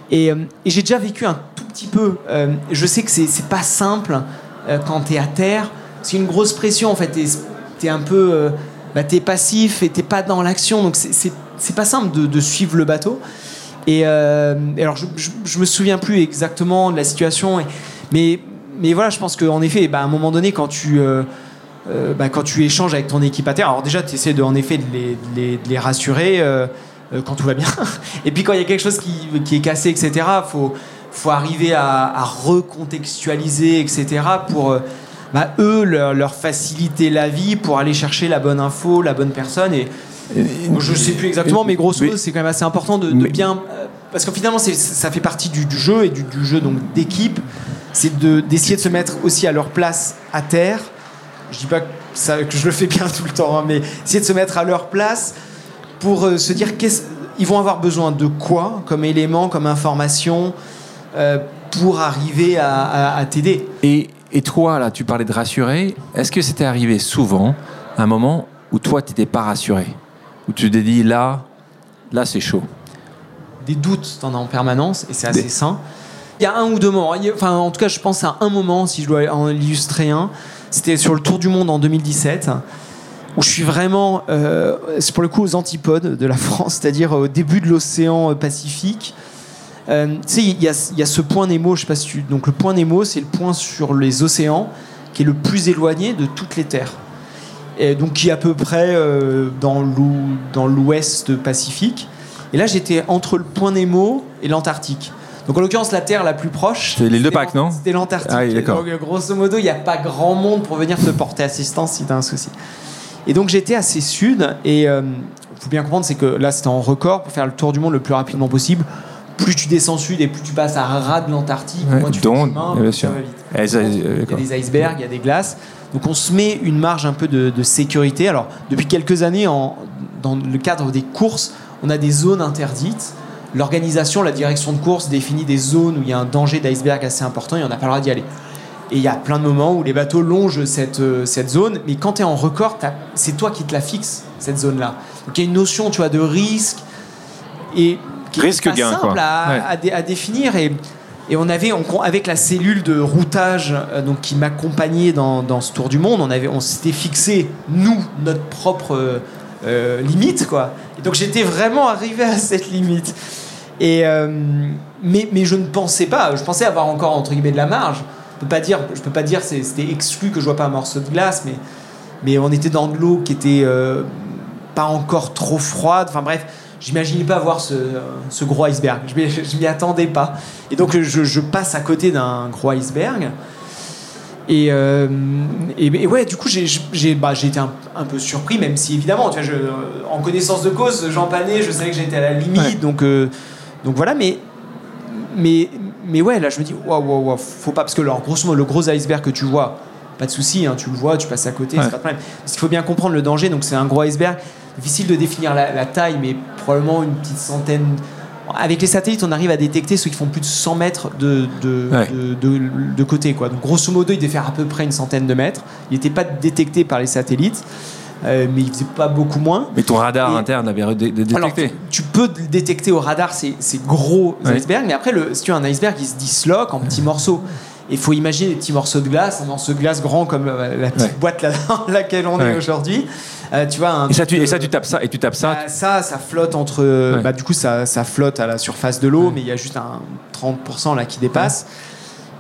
Et, euh, et j'ai déjà vécu un tout petit peu. Euh, je sais que c'est pas simple euh, quand tu es à terre. C'est une grosse pression en fait. Tu es, un peu. Bah, tu es passif et t'es pas dans l'action. Donc c'est pas simple de, suivre le bateau. Et, alors je, je, me souviens plus exactement de la situation. mais, mais voilà, je pense qu'en effet, bah, à un moment donné, quand tu. bah, quand tu échanges avec ton équipe alors déjà tu essaies de, en effet de les, les, de les rassurer, euh, quand tout va bien. Et puis quand il y a quelque chose qui, qui est cassé, etc., faut, faut arriver à, recontextualiser, etc., pour euh, bah, eux leur, faciliter la vie, pour aller chercher la bonne info, la bonne personne. Et, je sais plus exactement, mais grosso modo, c'est quand même assez important de, bien. Euh, parce que finalement, ça fait partie du, jeu et du, jeu donc d'équipe. C'est d'essayer de, se mettre aussi à leur place à terre. Je dis pas que, ça, que je le fais bien tout le temps, hein, mais essayer de se mettre à leur place pour euh, se dire qu'ils vont avoir besoin de quoi comme élément, comme information euh, pour arriver à, t'aider. Et, et, toi, là, tu parlais de rassurer. Est-ce que c'était arrivé souvent, un moment où toi, tu n'étais pas rassuré? Où tu t'es dit, là, là, c'est chaud Des doutes, tu en as en permanence, et c'est assez sain. Il y a un ou deux moments. Enfin, en tout cas, je pense à un moment, si je dois en illustrer un. C'était sur le Tour du Monde en 2017 où je suis vraiment, euh, c'est pour le coup aux antipodes de la France, c'est-à-dire au début de l'océan Pacifique. Euh, tu sais, il y, a ce point Nemo, je sais pas si tu... Donc le point Nemo, c'est le point sur les océans qui est le plus éloigné de toutes les terres. Et donc qui est à peu près euh, dans l'ouest Pacifique. Et là, j'étais entre le point Nemo et l'Antarctique. Donc en l'occurrence, la Terre la plus proche. C'est l'île de Pâques, non C'était l'Antarctique. Ah, donc grosso modo, il n'y a pas grand monde pour venir te porter assistance si tu as un souci. Et donc j'étais assez sud et il euh, faut bien comprendre c'est que là c'était en record pour faire le tour du monde le plus rapidement possible. Plus tu descends sud et plus tu passes à ras de l'Antarctique, moins tu donc, fais chemin, Il y a des icebergs, il y a des glaces. Donc on se met une marge un peu de, sécurité. Alors depuis quelques années, en, dans le cadre des courses, on a des zones interdites. L'organisation, la direction de course définit des zones où il y a un danger d'iceberg assez important et on n'a pas le droit d'y aller. Et il y a plein de moments où les bateaux longent cette, euh, cette zone, mais quand tu es en record, c'est toi qui te la fixes, cette zone-là. Donc il y a une notion tu vois, de risque et qui risque est simple À, à, définir. Et, et on avait, avec la cellule de routage euh, donc, qui m'accompagnait dans, ce tour du monde, on, s'était fixé, nous, notre propre euh, limite. Quoi. Et donc j'étais vraiment arrivé à cette limite. Et, mais, je ne pensais pas, je pensais avoir encore entre guillemets de la marge dire, je peux pas dire c'était exclu que je vois pas un morceau de glace, mais, mais on était dans de l'eau qui était euh, pas encore trop froide. Enfin bref, j'imaginais pas voir ce, ce, gros iceberg. Je m'y attendais pas. Et donc je, je passe à côté d'un gros iceberg. Et, euh, et, ouais, du coup, j'ai bah, été un, un, peu surpris, même si évidemment, tu vois, je, en connaissance de cause, Jean Panet, je savais que j'étais à la limite, donc, euh, donc voilà, mais, mais, mais ouais, là, je me dis, waouh, waouh, waouh, faut pas. Parce que, alors, grosso modo, le gros iceberg que tu vois, pas de souci, hein, tu le vois, tu passes à côté, c'est pas de problème. Parce qu'il faut bien comprendre le danger, donc c'est un gros iceberg. Difficile de définir la, taille, mais probablement une petite centaine. Avec les satellites, on arrive à détecter ceux qui font plus de 100 mètres de, de, de, de, côté. Quoi. Donc, grosso modo, il devait faire à peu près une centaine de mètres. Il n'était pas détecté par les satellites. Euh, mais il faisait pas beaucoup moins. Mais ton radar interne avait détecté alors, tu, peux détecter au radar ces, ces gros icebergs, mais après, le, si tu as un iceberg, il se disloque en petits morceaux. Il faut imaginer des petits morceaux de glace, un morceau de glace grand comme euh, la petite boîte là dans laquelle on est aujourd'hui. Euh, tu vois, un et, ça, tu, et ça, tu tapes ça, et tu tapes ça. Bah, ça, ça flotte entre. Bah, du coup, ça, ça, flotte à la surface de l'eau, mais il y a juste un 30% là qui dépasse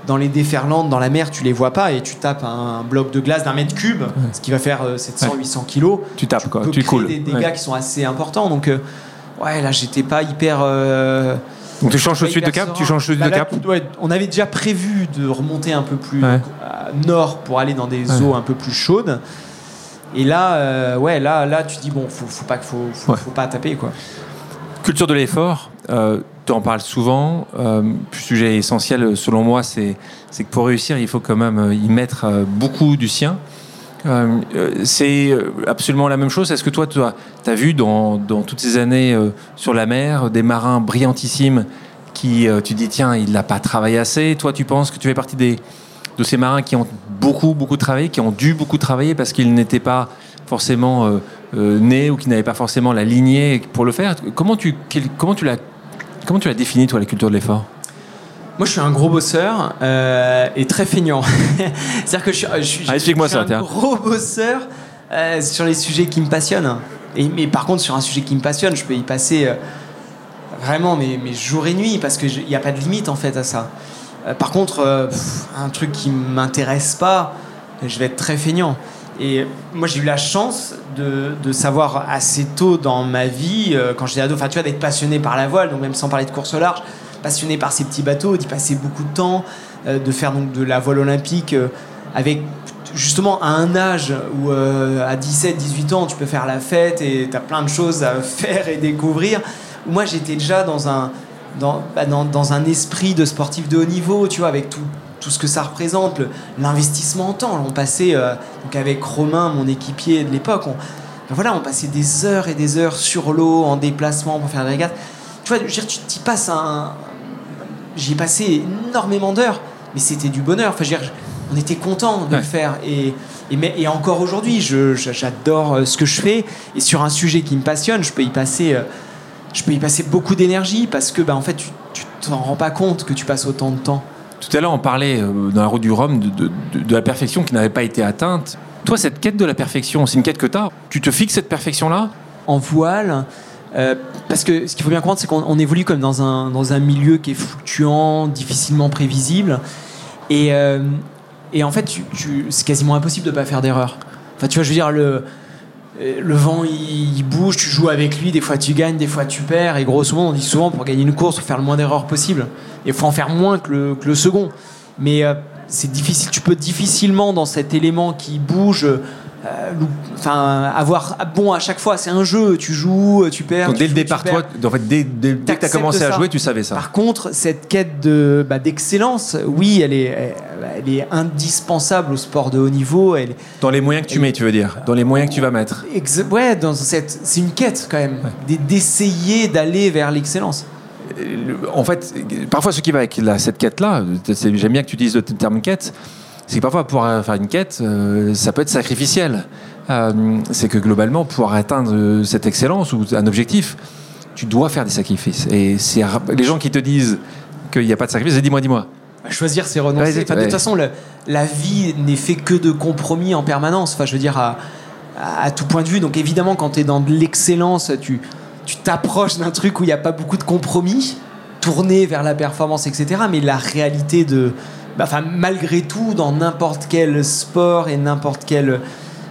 dans les déferlantes, dans la mer, tu les vois pas et tu tapes un bloc de glace d'un mètre cube, ce qui va faire 700-800 euh, kilos. Tu tapes quoi, tu coules. des dégâts qui sont assez importants. Donc, euh, ouais, là, j'étais pas hyper. Euh, donc tu changes de suite de cap? Tu changes de bah, cap? On avait déjà prévu de remonter un peu plus nord pour aller dans des eaux un peu plus chaudes. Et là, ouais, là, là, tu dis bon, faut, faut pas, faut, faut, faut pas taper quoi. Culture de l'effort. Euh, tu en parles souvent. Euh, sujet essentiel, selon moi, c'est que pour réussir, il faut quand même y mettre beaucoup du sien. c'est absolument la même chose. Est-ce que toi, tu as, vu dans, dans, toutes ces années sur la mer des marins brillantissimes qui, tu dis, tiens, il n'a pas travaillé assez Toi, tu penses que tu fais partie des, de ces marins qui ont beaucoup, beaucoup travaillé, qui ont dû beaucoup travailler parce qu'ils n'étaient pas forcément euh, euh, nés ou qui n'avaient pas forcément la lignée pour le faire. Comment tu, comment tu l'as comment tu l'as défini, toi, la culture de l'effort? Moi, je suis un gros bosseur euh, et très feignant. C'est-à-dire que je, suis, ah, explique-moi ça, un gros bosseur sur les sujets qui me passionnent. Et, mais par contre, sur un sujet qui me passionne, je peux y passer vraiment mes, mes, jours et nuits parce qu'il n'y a pas de limite en fait à ça. Euh, par contre, euh, un truc qui m'intéresse pas, je vais être très feignant. Et moi, j'ai eu la chance de, savoir assez tôt dans ma vie, euh, quand j'étais ado, enfin, tu vois, d'être passionné par la voile, donc même sans parler de course au large, passionné par ces petits bateaux, d'y passer beaucoup de temps, de faire donc de la voile olympique avec justement à un âge où à 17, 18 ans, tu peux faire la fête et tu as plein de choses à faire et découvrir. Moi, j'étais déjà dans un, bah, dans, dans, un esprit de sportif de haut niveau, tu vois, avec tout, tout ce que ça représente, l'investissement en temps. On passait, euh, donc avec Romain, mon équipier de l'époque, on, ben voilà, on passait des heures et des heures sur l'eau, en déplacement pour faire des régates. Tu vois, tu t'y passes un. J'y ai passé énormément d'heures, mais c'était du bonheur. Enfin, on était content de le faire. Et, et, mais, et encore aujourd'hui, j'adore euh, ce que je fais. Et sur un sujet qui me passionne, je peux y passer. Euh, je peux y passer beaucoup d'énergie parce que bah, en fait, tu t'en rends pas compte que tu passes autant de temps. Tout à l'heure, on parlait euh, dans la route du Rhum de, de, la perfection qui n'avait pas été atteinte. Toi, cette quête de la perfection, c'est une quête que tu as. Tu te fixes cette perfection-là? En voile, euh, parce que ce qu'il faut bien comprendre, c'est qu'on évolue comme dans un, dans un milieu qui est fluctuant, difficilement prévisible. Et, euh, et en fait, tu, c'est quasiment impossible de ne pas faire d'erreur. Enfin, tu vois, je veux dire, le, le vent il, bouge, tu joues avec lui, des fois tu gagnes, des fois tu perds, et grosso modo on dit souvent pour gagner une course, il faut faire le moins d'erreurs possible. Il faut en faire moins que le, second. Mais euh, c'est difficile, tu peux difficilement dans cet élément qui bouge enfin avoir bon à chaque fois c'est un jeu tu joues tu perds Donc, dès le départ toi en fait dès, dès, que tu as commencé à jouer tu savais ça. Par contre cette quête de bah, d'excellence oui elle est elle est indispensable au sport de haut niveau. Elle dans les moyens que tu mets tu veux dire. Dans les moyens que tu vas mettre. Ouais dans cette c'est une quête quand même d'essayer d'aller vers l'excellence. En fait parfois ce qui va avec cette quête là j'aime bien que tu dises le terme quête c'est que parfois pour faire une quête, euh, ça peut être sacrificiel. Euh, c'est que globalement, pour atteindre cette excellence ou un objectif, tu dois faire des sacrifices. Et c'est les gens qui te disent qu'il n'y a pas de sacrifice, dis-moi, dis-moi. Bah, choisir, c'est renoncer. de toute façon, la vie n'est fait que de compromis en permanence. Enfin, je veux dire, à, à, tout point de vue. Donc évidemment, quand tu es dans de l'excellence, tu tu t'approches d'un truc où il n'y a pas beaucoup de compromis, tourner vers la performance, etc. Mais la réalité de, enfin, malgré tout, dans n'importe quel sport et n'importe quelle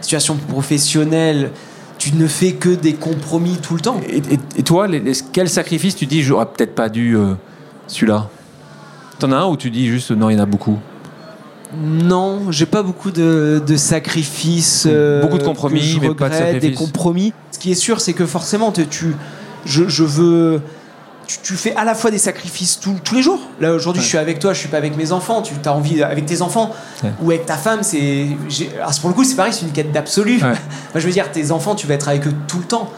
situation professionnelle, tu ne fais que des compromis tout le temps. Et, toi, quel sacrifice tu dis, j'aurais peut-être pas dû euh, celui-là? T'en as un ou tu dis juste, non, il y en a beaucoup? Non, j'ai pas beaucoup de, sacrifices. Euh, beaucoup de compromis, mais pas de sacrifices. Des compromis. Ce qui est sûr, c'est que forcément, tu, je, je veux tu, fais à la fois des sacrifices tous les jours. Là, aujourd'hui, je suis avec toi, je suis pas avec mes enfants. Tu as envie, avec tes enfants ou avec ta femme, c'est. pour le coup, c'est pareil, c'est une quête d'absolu. je veux dire, tes enfants, tu vas être avec eux tout le temps.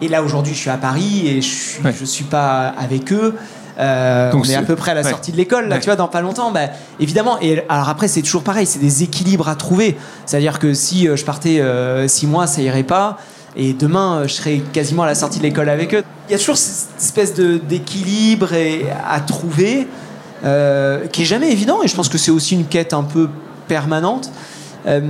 Et là, aujourd'hui, je suis à Paris et je suis, je suis pas avec eux. Euh, on est, à peu près à la sortie de l'école, là, tu vois, dans pas longtemps. Bah, évidemment. Et alors après, c'est toujours pareil, c'est des équilibres à trouver. C'est-à-dire que si euh, je partais euh, six mois, ça irait pas. Et demain, je serai quasiment à la sortie de l'école avec eux. Il y a toujours cette espèce d'équilibre à trouver euh, qui est jamais évident. Et je pense que c'est aussi une quête un peu permanente. Euh,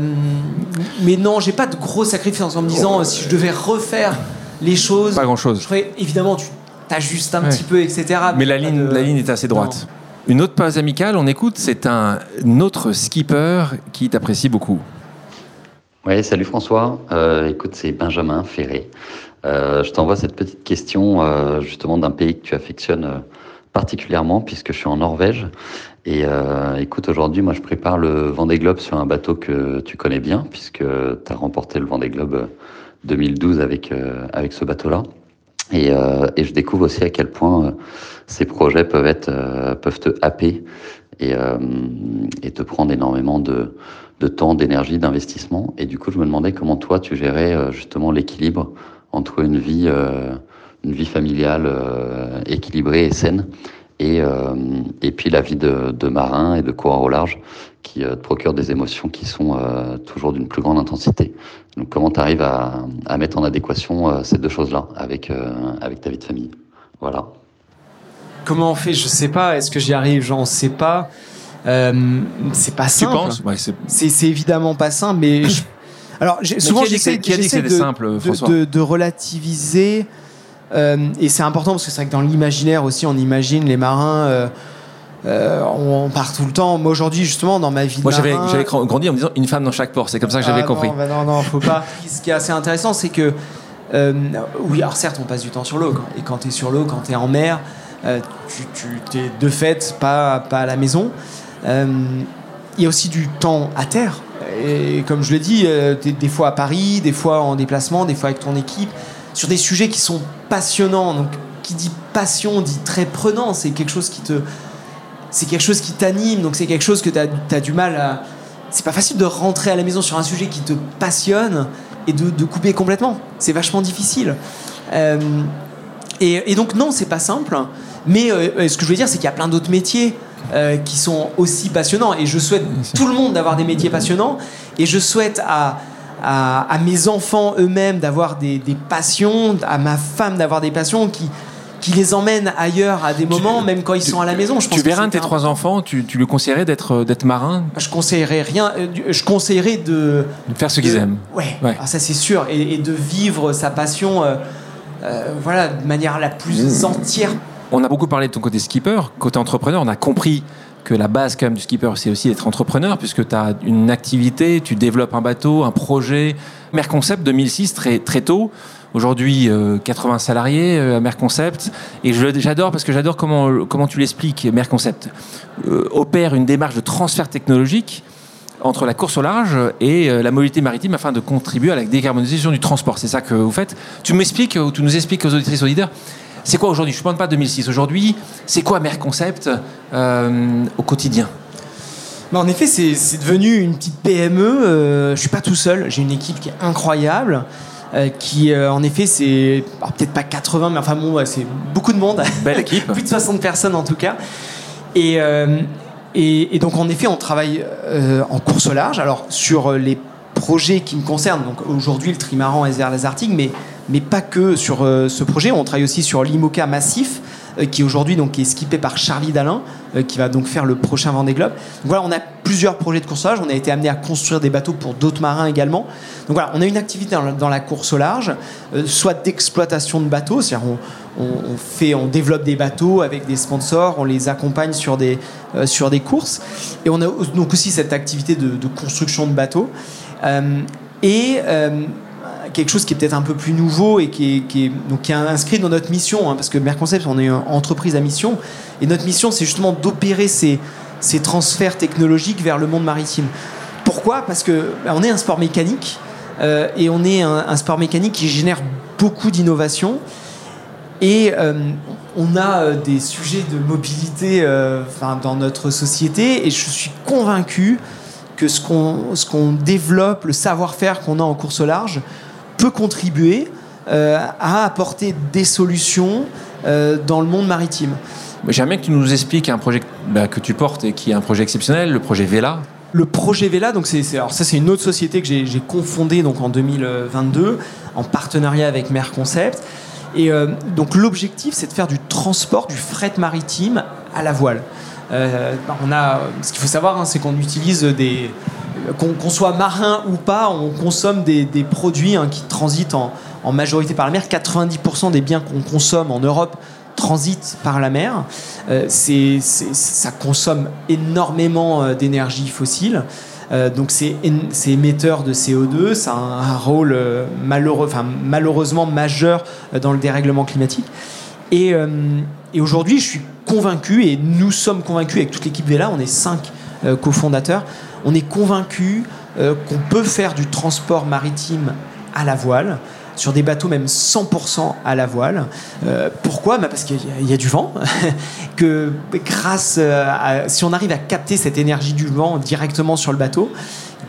mais non, j'ai pas de gros sacrifices en me disant si je devais refaire les choses. Pas grand chose. Je évidemment, tu t'ajustes un petit peu, etc. Mais, la, ligne, la ligne est assez droite. Une autre pause amicale, on écoute, c'est un autre skipper qui t'apprécie beaucoup. Oui, salut François. Euh, écoute, c'est Benjamin Ferré. Euh, je t'envoie cette petite question euh, justement d'un pays que tu affectionnes euh, particulièrement puisque je suis en Norvège. Et écoute, aujourd'hui, moi, je prépare le Vendée Globe sur un bateau que tu connais bien puisque tu as remporté le Vendée Globe 2012 avec avec ce bateau-là. Et, et, je découvre aussi à quel point ces projets peuvent être peuvent te happer et, et te prendre énormément de, de temps, d'énergie, d'investissement. Et du coup, je me demandais comment toi tu gérais justement l'équilibre entre une vie une vie familiale euh, équilibrée et saine. Et, euh, et puis la vie de, de, marin et de coureur au large qui euh, te procure des émotions qui sont toujours d'une plus grande intensité. Donc comment tu arrives à, à, mettre en adéquation ces deux choses-là avec, avec ta vie de famille? Voilà. Comment on fait? Je sais pas. Est-ce que j'y arrive? J'en sais pas. Euh, c'est pas simple. Tu penses? ouais, C'est évidemment pas simple, mais je... alors souvent j'essaie de, simple, de, de, relativiser euh, et c'est important parce que c'est vrai que dans l'imaginaire aussi, on imagine les marins. Euh, euh, on, part tout le temps. Moi aujourd'hui, justement, dans ma vie, moi j'avais grandi en me disant une femme dans chaque port. C'est comme ça que j'avais ah compris. Non, bah non, non, faut pas. Ce qui est assez intéressant, c'est que oui, alors certes, on passe du temps sur l'eau. Et quand tu es sur l'eau, quand tu es en mer, tu, tu es de fait pas, pas à la maison. Il y a aussi du temps à terre. Et comme je le dis, des fois à Paris, des fois en déplacement, des fois avec ton équipe sur des sujets qui sont passionnants. Donc, qui dit passion dit très prenant. C'est quelque chose qui te. C'est quelque chose qui t'anime, donc c'est quelque chose que tu as, du mal à. C'est pas facile de rentrer à la maison sur un sujet qui te passionne et de, couper complètement. C'est vachement difficile. Euh, et, donc, non, c'est pas simple. Mais euh, ce que je veux dire, c'est qu'il y a plein d'autres métiers euh, qui sont aussi passionnants. Et je souhaite tout le monde d'avoir des métiers passionnants. Et je souhaite à à, mes enfants eux-mêmes d'avoir des, passions, à ma femme d'avoir des passions qui, qui les emmènent ailleurs à des moments, même quand ils sont à la maison. Je tu verrais un de tes trois enfants, tu, tu lui conseillerais d'être euh, d'être marin? Je conseillerais rien. Euh, je conseillerais de, de faire ce qu'ils aiment. Ouais, ouais. Ah, ça c'est sûr, et, de vivre sa passion, euh, voilà, de manière la plus mmh. entière. On a beaucoup parlé de ton côté skipper, côté entrepreneur. On a compris que la base quand même du skipper, c'est aussi d'être entrepreneur, puisque tu as une activité, tu développes un bateau, un projet. Merconcept 2006, très, très tôt. Aujourd'hui, 80 euh, salariés euh, à Merconcept. Et j'adore, parce que j'adore comment, comment tu l'expliques, Merconcept euh, opère une démarche de transfert technologique entre la course au large et la mobilité maritime afin de contribuer à la décarbonisation du transport. C'est ça que vous faites. Tu m'expliques, ou tu nous expliques aux auditrices auditeurs, c'est quoi aujourd'hui? Je ne parle pas 2006. Aujourd'hui, c'est quoi Merconcept euh, au quotidien? Bah, en effet, c'est devenu une petite PME. Euh, je ne suis pas tout seul. J'ai une équipe qui est incroyable. Euh, qui, en effet, c'est peut-être pas 80, mais enfin bon, c'est beaucoup de monde. Belle équipe. Plus de 60 personnes en tout cas. Et, et, donc, en effet, on travaille en course au large. Alors, sur les projets qui me concernent, donc aujourd'hui le trimaran et les Arctiques, mais mais pas que sur euh, ce projet. On travaille aussi sur l'IMOCA Massif, euh, qui aujourd'hui donc est skippé par Charlie Dalin, euh, qui va donc faire le prochain Vendée Globe. Donc voilà, on a plusieurs projets de coursage. On a été amené à construire des bateaux pour d'autres marins également. Donc voilà, on a une activité dans, la course au large, soit d'exploitation de bateaux, c'est-à-dire on, fait, on développe des bateaux avec des sponsors, on les accompagne sur des, sur des courses, et on a donc aussi cette activité de construction de bateaux. et quelque chose qui est peut-être un peu plus nouveau et qui est, donc, inscrit dans notre mission, hein, parce que Merconcept, on est une entreprise à mission, et notre mission, c'est justement d'opérer ces, ces transferts technologiques vers le monde maritime. Pourquoi? Parce que bah, on est un sport mécanique, euh, et on est un, sport mécanique qui génère beaucoup d'innovation, et euh, on a euh, des sujets de mobilité dans notre société, et je suis convaincu que ce qu'on qu'on développe, le savoir-faire qu'on a en course au large, peut contribuer euh, à apporter des solutions euh, dans le monde maritime. J'aimerais que tu nous expliques un projet bah, que tu portes et qui est un projet exceptionnel, le projet Vela. Le projet Vela, donc c'est, alors ça c'est une autre société que j'ai, confondée donc en 2022 en partenariat avec Merconcept. Et euh, donc l'objectif c'est de faire du transport, du fret maritime à la voile. on a, ce qu'il faut savoir, hein, c'est qu'on utilise des, qu'on soit marin ou pas, on consomme des, produits hein, qui transitent en, majorité par la mer. 90% des biens qu'on consomme en Europe transitent par la mer. Euh, ça consomme énormément euh, d'énergie fossile. Euh, donc c'est émetteur de CO2, ça a un, rôle malheureux, malheureusement majeur dans le dérèglement climatique. Et, et aujourd'hui, je suis convaincu, et nous sommes convaincus avec toute l'équipe Vela, on est cinq cofondateurs, on est convaincu euh, qu'on peut faire du transport maritime à la voile sur des bateaux même 100% à la voile. pourquoi? Bah Parce qu'il y, a du vent. que grâce à, si on arrive à capter cette énergie du vent directement sur le bateau,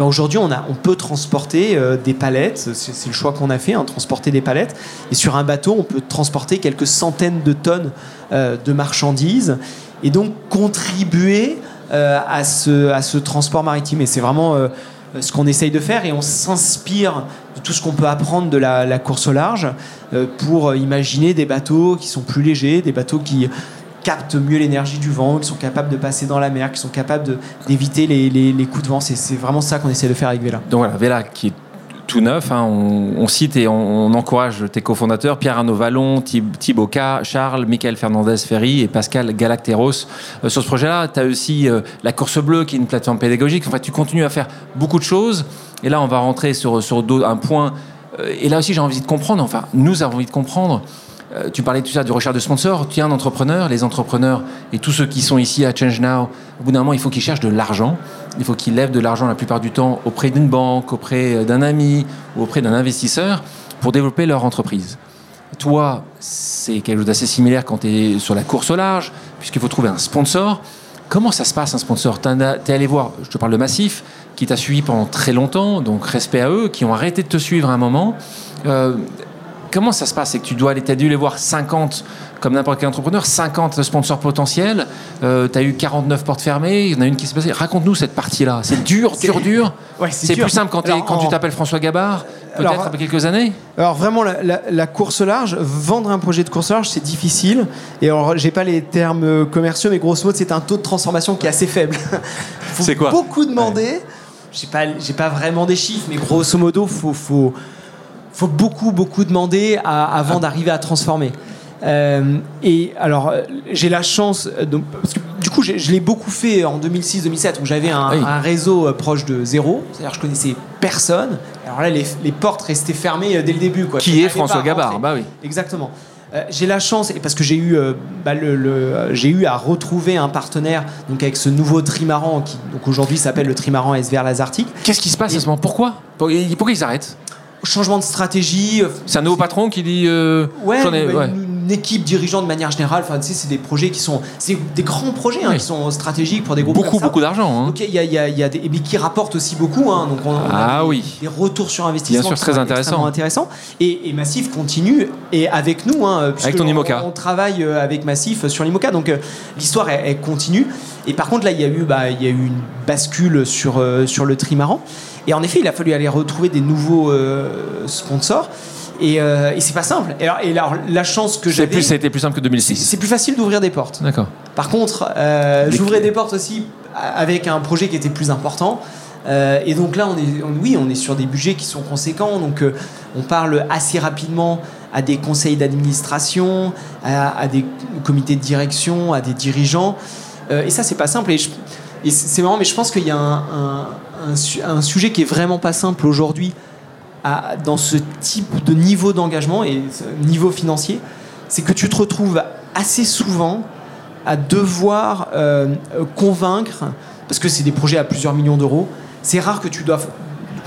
bah, aujourd'hui, on, on peut transporter euh, des palettes, c'est le choix qu'on a fait, hein, transporter des palettes. Et sur un bateau, on peut transporter quelques centaines de tonnes euh, de marchandises et donc contribuer euh, à, ce, à ce transport maritime. Et c'est vraiment ce qu'on essaye de faire et on s'inspire de tout ce qu'on peut apprendre de la, course au large pour imaginer des bateaux qui sont plus légers, des bateaux qui captent mieux l'énergie du vent, qui sont capables de passer dans la mer, qui sont capables d'éviter les, les, coups de vent. C'est vraiment ça qu'on essaie de faire avec Vela. Donc voilà, Vela qui est tout neuf. Hein, on, cite et on, encourage tes cofondateurs, Pierre Arnaud Vallon, Thibaut K, Charles, Michael Fernandez Ferry et Pascal Galacteros. Euh, sur ce projet-là, tu as aussi euh, la Course Bleue, qui est une plateforme pédagogique. En fait, tu continues à faire beaucoup de choses. Et là, on va rentrer sur, sur un point. Euh, et là aussi, j'ai envie de comprendre, enfin, nous avons envie de comprendre euh, tu parlais tout ça du recherche de sponsors. Tu es un entrepreneur. Les entrepreneurs et tous ceux qui sont ici à Change Now, au bout d'un moment, il faut qu'ils cherchent de l'argent. Il faut qu'ils lèvent de l'argent la plupart du temps auprès d'une banque, auprès euh, d'un ami ou auprès d'un investisseur pour développer leur entreprise. Toi, c'est quelque chose d'assez similaire quand tu es sur la course au large, puisqu'il faut trouver un sponsor. Comment ça se passe un sponsor? Tu es allé voir, je te parle de Massif, qui t'a suivi pendant très longtemps, donc respect à eux, qui ont arrêté de te suivre à un moment. Euh, comment ça se passe? C'est que tu dois aller, as dû les voir 50 comme n'importe quel entrepreneur, 50 sponsors potentiels, euh, tu as eu 49 portes fermées, il y en a une qui s'est passée. Raconte-nous cette partie-là. C'est dur, dur, dur? c'est plus simple quand, quand tu t'appelles François Gabard, peut-être après quelques années? Alors vraiment, la, course large, vendre un projet de course large, c'est difficile. Et alors, j'ai pas les termes commerciaux, mais grosso modo, c'est un taux de transformation qui est assez faible. c'est quoi? Beaucoup demander. J'ai pas, pas vraiment des chiffres, mais grosso modo, faut, faut faut beaucoup, beaucoup demander avant d'arriver à transformer. Euh, et alors, euh, j'ai la chance, euh, parce que du coup, je l'ai beaucoup fait en 2006-2007, où j'avais un, réseau proche de zéro, c'est-à-dire je connaissais personne. Alors là, les, portes restaient fermées dès le début. Quoi. Qui est François Gabard Bah oui. Exactement. j'ai la chance, et parce que j'ai eu, bah, le, j'ai eu à retrouver un partenaire donc avec ce nouveau trimaran qui donc aujourd'hui s'appelle le trimaran SVR Lazartic. Qu'est-ce qui se passe à ce moment? Pourquoi? Pourquoi ils arrêtent changement de stratégie. Euh, c'est un nouveau patron qui dit. Euh, ouais, Une, équipe dirigeante de manière générale. Enfin, tu sais, c'est des projets qui sont, c'est des grands projets hein, qui sont stratégiques pour des groupes. Beaucoup, beaucoup d'argent. Hein. il y a, y a, y a des, et qui rapportent aussi beaucoup. Hein, donc on, ah des, oui. Des retours sur investissement. Bien sûr, très intéressant. intéressant. Et, et, Massif continue et avec nous. Hein, avec ton IMOCA. On, travaille euh, avec Massif sur l'IMOCA, donc l'histoire elle, continue. Et par contre là, il y a eu, bah, il y a eu une bascule sur sur le trimaran. Et en effet, il a fallu aller retrouver des nouveaux euh, sponsors. Et, euh, et c'est pas simple. Et alors, et alors la chance que j'ai. Plus, ça a été plus simple que 2006. C'est plus facile d'ouvrir des portes. D'accord. Par contre, euh, j'ouvrais des portes aussi avec un projet qui était plus important. et donc là, on est, oui, on est sur des budgets qui sont conséquents. Donc, on parle assez rapidement à des conseils d'administration, à, des comités de direction, à des dirigeants. et ça, c'est pas simple. Et, c'est marrant, mais je pense qu'il y a un un, sujet qui est vraiment pas simple aujourd'hui dans ce type de niveau d'engagement et niveau financier, c'est que tu te retrouves assez souvent à devoir euh, convaincre, parce que c'est des projets à plusieurs millions d'euros, c'est rare que tu doives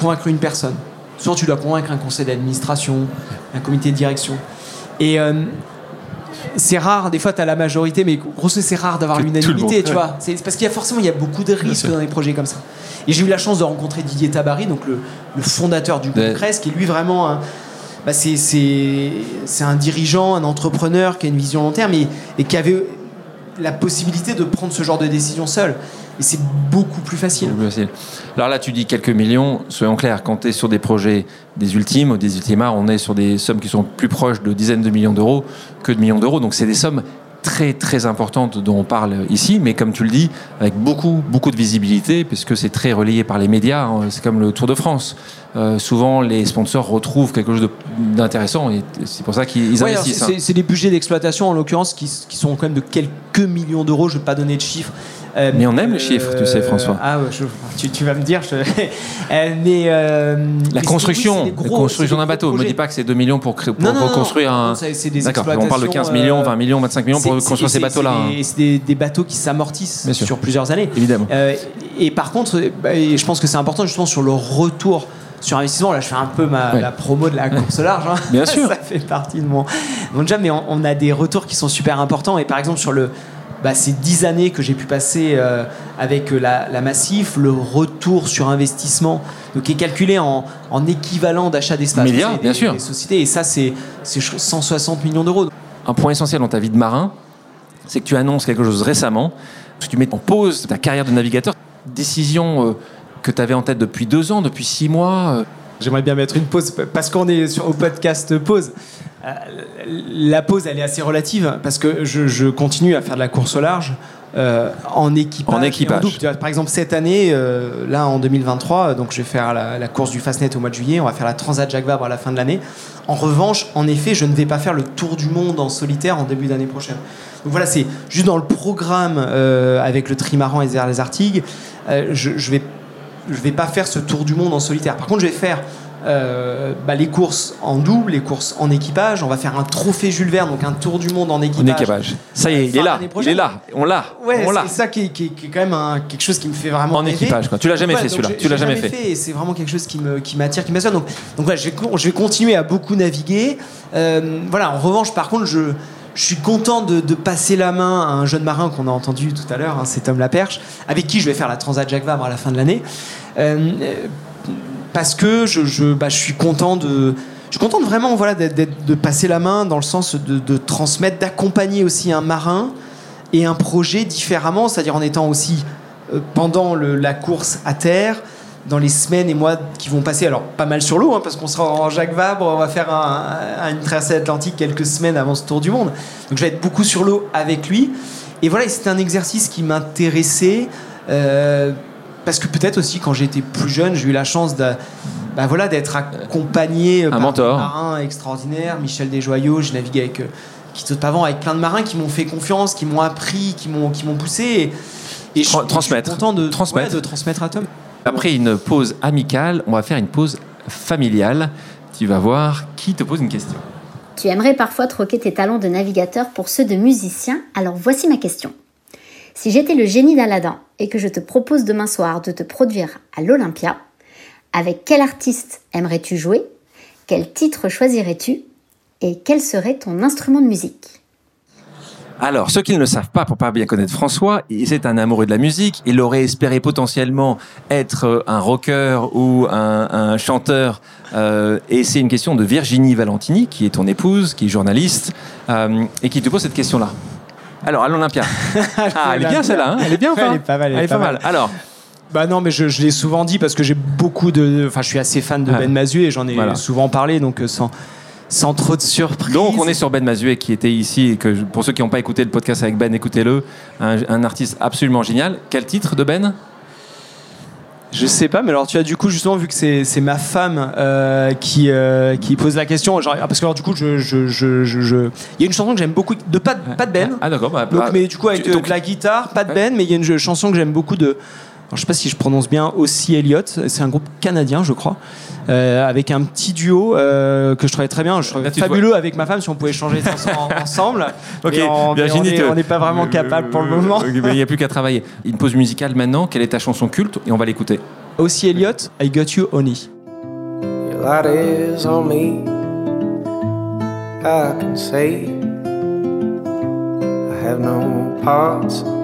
convaincre une personne. Souvent, tu dois convaincre un conseil d'administration, un comité de direction. Et euh, c'est rare, des fois tu as la majorité, mais grosso c'est rare d'avoir l'unanimité, tu vois. C'est parce qu'il y a forcément il y a beaucoup de risques dans des projets comme ça. Et j'ai eu la chance de rencontrer Didier Tabary, donc le, fondateur du groupe Crest, qui est lui vraiment bah c'est un dirigeant, un entrepreneur qui a une vision long terme et, et qui avait la possibilité de prendre ce genre de décision seul. Et c'est beaucoup plus facile. Alors là, tu dis quelques millions. Soyons clairs, quand tu es sur des projets des ultimes ou des ultimas, on est sur des sommes qui sont plus proches de dizaines de millions d'euros que de millions d'euros. Donc c'est des sommes très très importantes dont on parle ici, mais comme tu le dis, avec beaucoup beaucoup de visibilité, puisque c'est très relayé par les médias. Hein. c'est comme le Tour de France. Euh, souvent, les sponsors retrouvent quelque chose d'intéressant et c'est pour ça qu'ils investissent. Hein. C'est des budgets d'exploitation en l'occurrence qui, qui, sont quand même de quelques millions d'euros. Je ne vais pas donner de chiffres. Euh, mais on aime les chiffres, tu sais, François. Ah, tu, tu, vas me dire. Euh, mais euh, la construction, la construction d'un bateau. Ne me dis pas que c'est 2 millions pour, pour, construire un. D'accord. On parle de 15 millions, 20 millions, 25 millions pour construire ces bateaux-là. C'est des, des, bateaux qui s'amortissent sur plusieurs années. Évidemment. et par contre, bah, je pense que c'est important justement sur le retour sur investissement. Là, je fais un peu ma, la promo de la course large. Hein. Bien sûr. ça fait partie de mon, mon job, mais on, a des retours qui sont super importants. Et par exemple, sur le, bah, ces 10 années que j'ai pu passer euh, avec la, la, Massif, le retour sur investissement, donc, qui est calculé en, en équivalent d'achat d'espace. Milliards, bien sûr. Des sociétés, et ça, c'est 160 millions d'euros. Un point essentiel dans ta vie de marin, c'est que tu annonces quelque chose récemment, que tu mets en pause ta carrière de navigateur. Décision euh, que tu avais en tête depuis deux ans, depuis six mois. Euh. J'aimerais bien mettre une pause parce qu'on est sur, au podcast pause. Euh, la pause, elle est assez relative parce que je, continue à faire de la course au large euh, en équipage. En équipage. Par exemple, cette année, euh, là en 2023, donc je vais faire la, course du Fastnet au mois de juillet, on va faire la Transat Jacques Vabre à la fin de l'année. En revanche, en effet, je ne vais pas faire le tour du monde en solitaire en début d'année prochaine. Donc voilà, c'est juste dans le programme avec le trimaran et les Artigues, je, je vais je vais pas faire ce tour du monde en solitaire. Par contre, je vais faire euh, bah, les courses en double, les courses en équipage. On va faire un trophée Jules Verne, donc un tour du monde en équipage. En équipage. Ça y est, il est là. Il est là. On l'a. Ouais, c'est ça qui est, qui, est, quand même quelque chose qui me fait vraiment. En équipage, quoi. Tu l'as jamais fait celui-là. Tu l'as jamais fait. c'est vraiment quelque chose qui me qui m'attire, qui m'assure. Donc donc je vais je vais continuer à beaucoup naviguer. Euh, voilà. En revanche, par contre, je je suis content de, passer la main à un jeune marin qu'on a entendu tout à l'heure, hein, c'est Tom Laperche, avec qui je vais faire la Transat Jacques Vabre à la fin de l'année. Euh, parce que je, bah, je, suis content de. Je suis content vraiment voilà, de passer la main dans le sens de, transmettre, d'accompagner aussi un marin et un projet différemment, c'est-à-dire en étant aussi euh, pendant la course à terre, dans les semaines et mois qui vont passer, alors pas mal sur l'eau, hein, parce qu'on sera en Jacques Vabre, on va faire une traversée atlantique quelques semaines avant ce tour du monde. Donc je vais être beaucoup sur l'eau avec lui. Et voilà, c'est un exercice qui m'intéressait. Euh, parce que peut-être aussi quand j'étais plus jeune, j'ai eu la chance de, bah voilà, d'être accompagné un par mentor. un marin extraordinaire, Michel Desjoyaux. J'ai navigué avec euh, Quito Pavant, avec plein de marins qui m'ont fait confiance, qui m'ont appris, qui m'ont, qui poussé. Et, je, transmettre. suis content de transmettre. de transmettre à Tom. Après une pause amicale, on va faire une pause familiale. Tu vas voir qui te pose une question. Tu aimerais parfois troquer tes talents de navigateur pour ceux de musicien, alors voici ma question. Si j'étais le génie d'Aladin et que je te propose demain soir de te produire à l'Olympia, avec quel artiste aimerais-tu jouer? Quel titre choisirais-tu? Et quel serait ton instrument de musique? Alors, ceux qui ne le savent pas, pour pas bien connaître François, c'est un amoureux de la musique. Il aurait espéré potentiellement être euh, un rocker ou un, chanteur. Euh, et c'est une question de Virginie Valentini, qui est ton épouse, qui est journaliste, euh, et qui te pose cette question-là. Alors, à l'Olympia. ah, elle est bien celle-là, hein elle est bien ou pas Elle est pas mal. Elle, est pas, mal. Alors. Bah non, mais je, l'ai souvent dit parce que j'ai beaucoup de. Enfin, je suis assez fan de Ben Mazué et j'en ai souvent parlé, donc sans, sans trop de surprise. Donc, on est sur Ben Mazué qui était ici, et que pour ceux qui n'ont pas écouté le podcast avec Ben, écoutez-le. un artiste absolument génial. Quel titre de Ben? Je sais pas, mais alors tu as du coup justement vu que c'est ma femme euh, qui, euh, qui pose la question, genre, parce que alors du coup je je, je, je, il y a une chanson que j'aime beaucoup de pas de, pas de Ben. Ah d'accord. Bah, donc, bah, mais du coup avec donc, la guitare, pas de Ben, mais il y a une chanson que j'aime beaucoup de je sais pas si je prononce bien, aussi Elliott. C'est un groupe canadien, je crois, euh, avec un petit duo euh, que je trouvais très bien. Je trouvais fabuleux avec ma femme si on pouvait changer ensemble. ok, on n'est pas vraiment capable pour le moment. il n'y a plus qu'à travailler. Une pause musicale maintenant. Quelle est ta chanson culte? Et on va l'écouter. Aussi Elliott, I Got You Honey. on me. I can say I have no parts.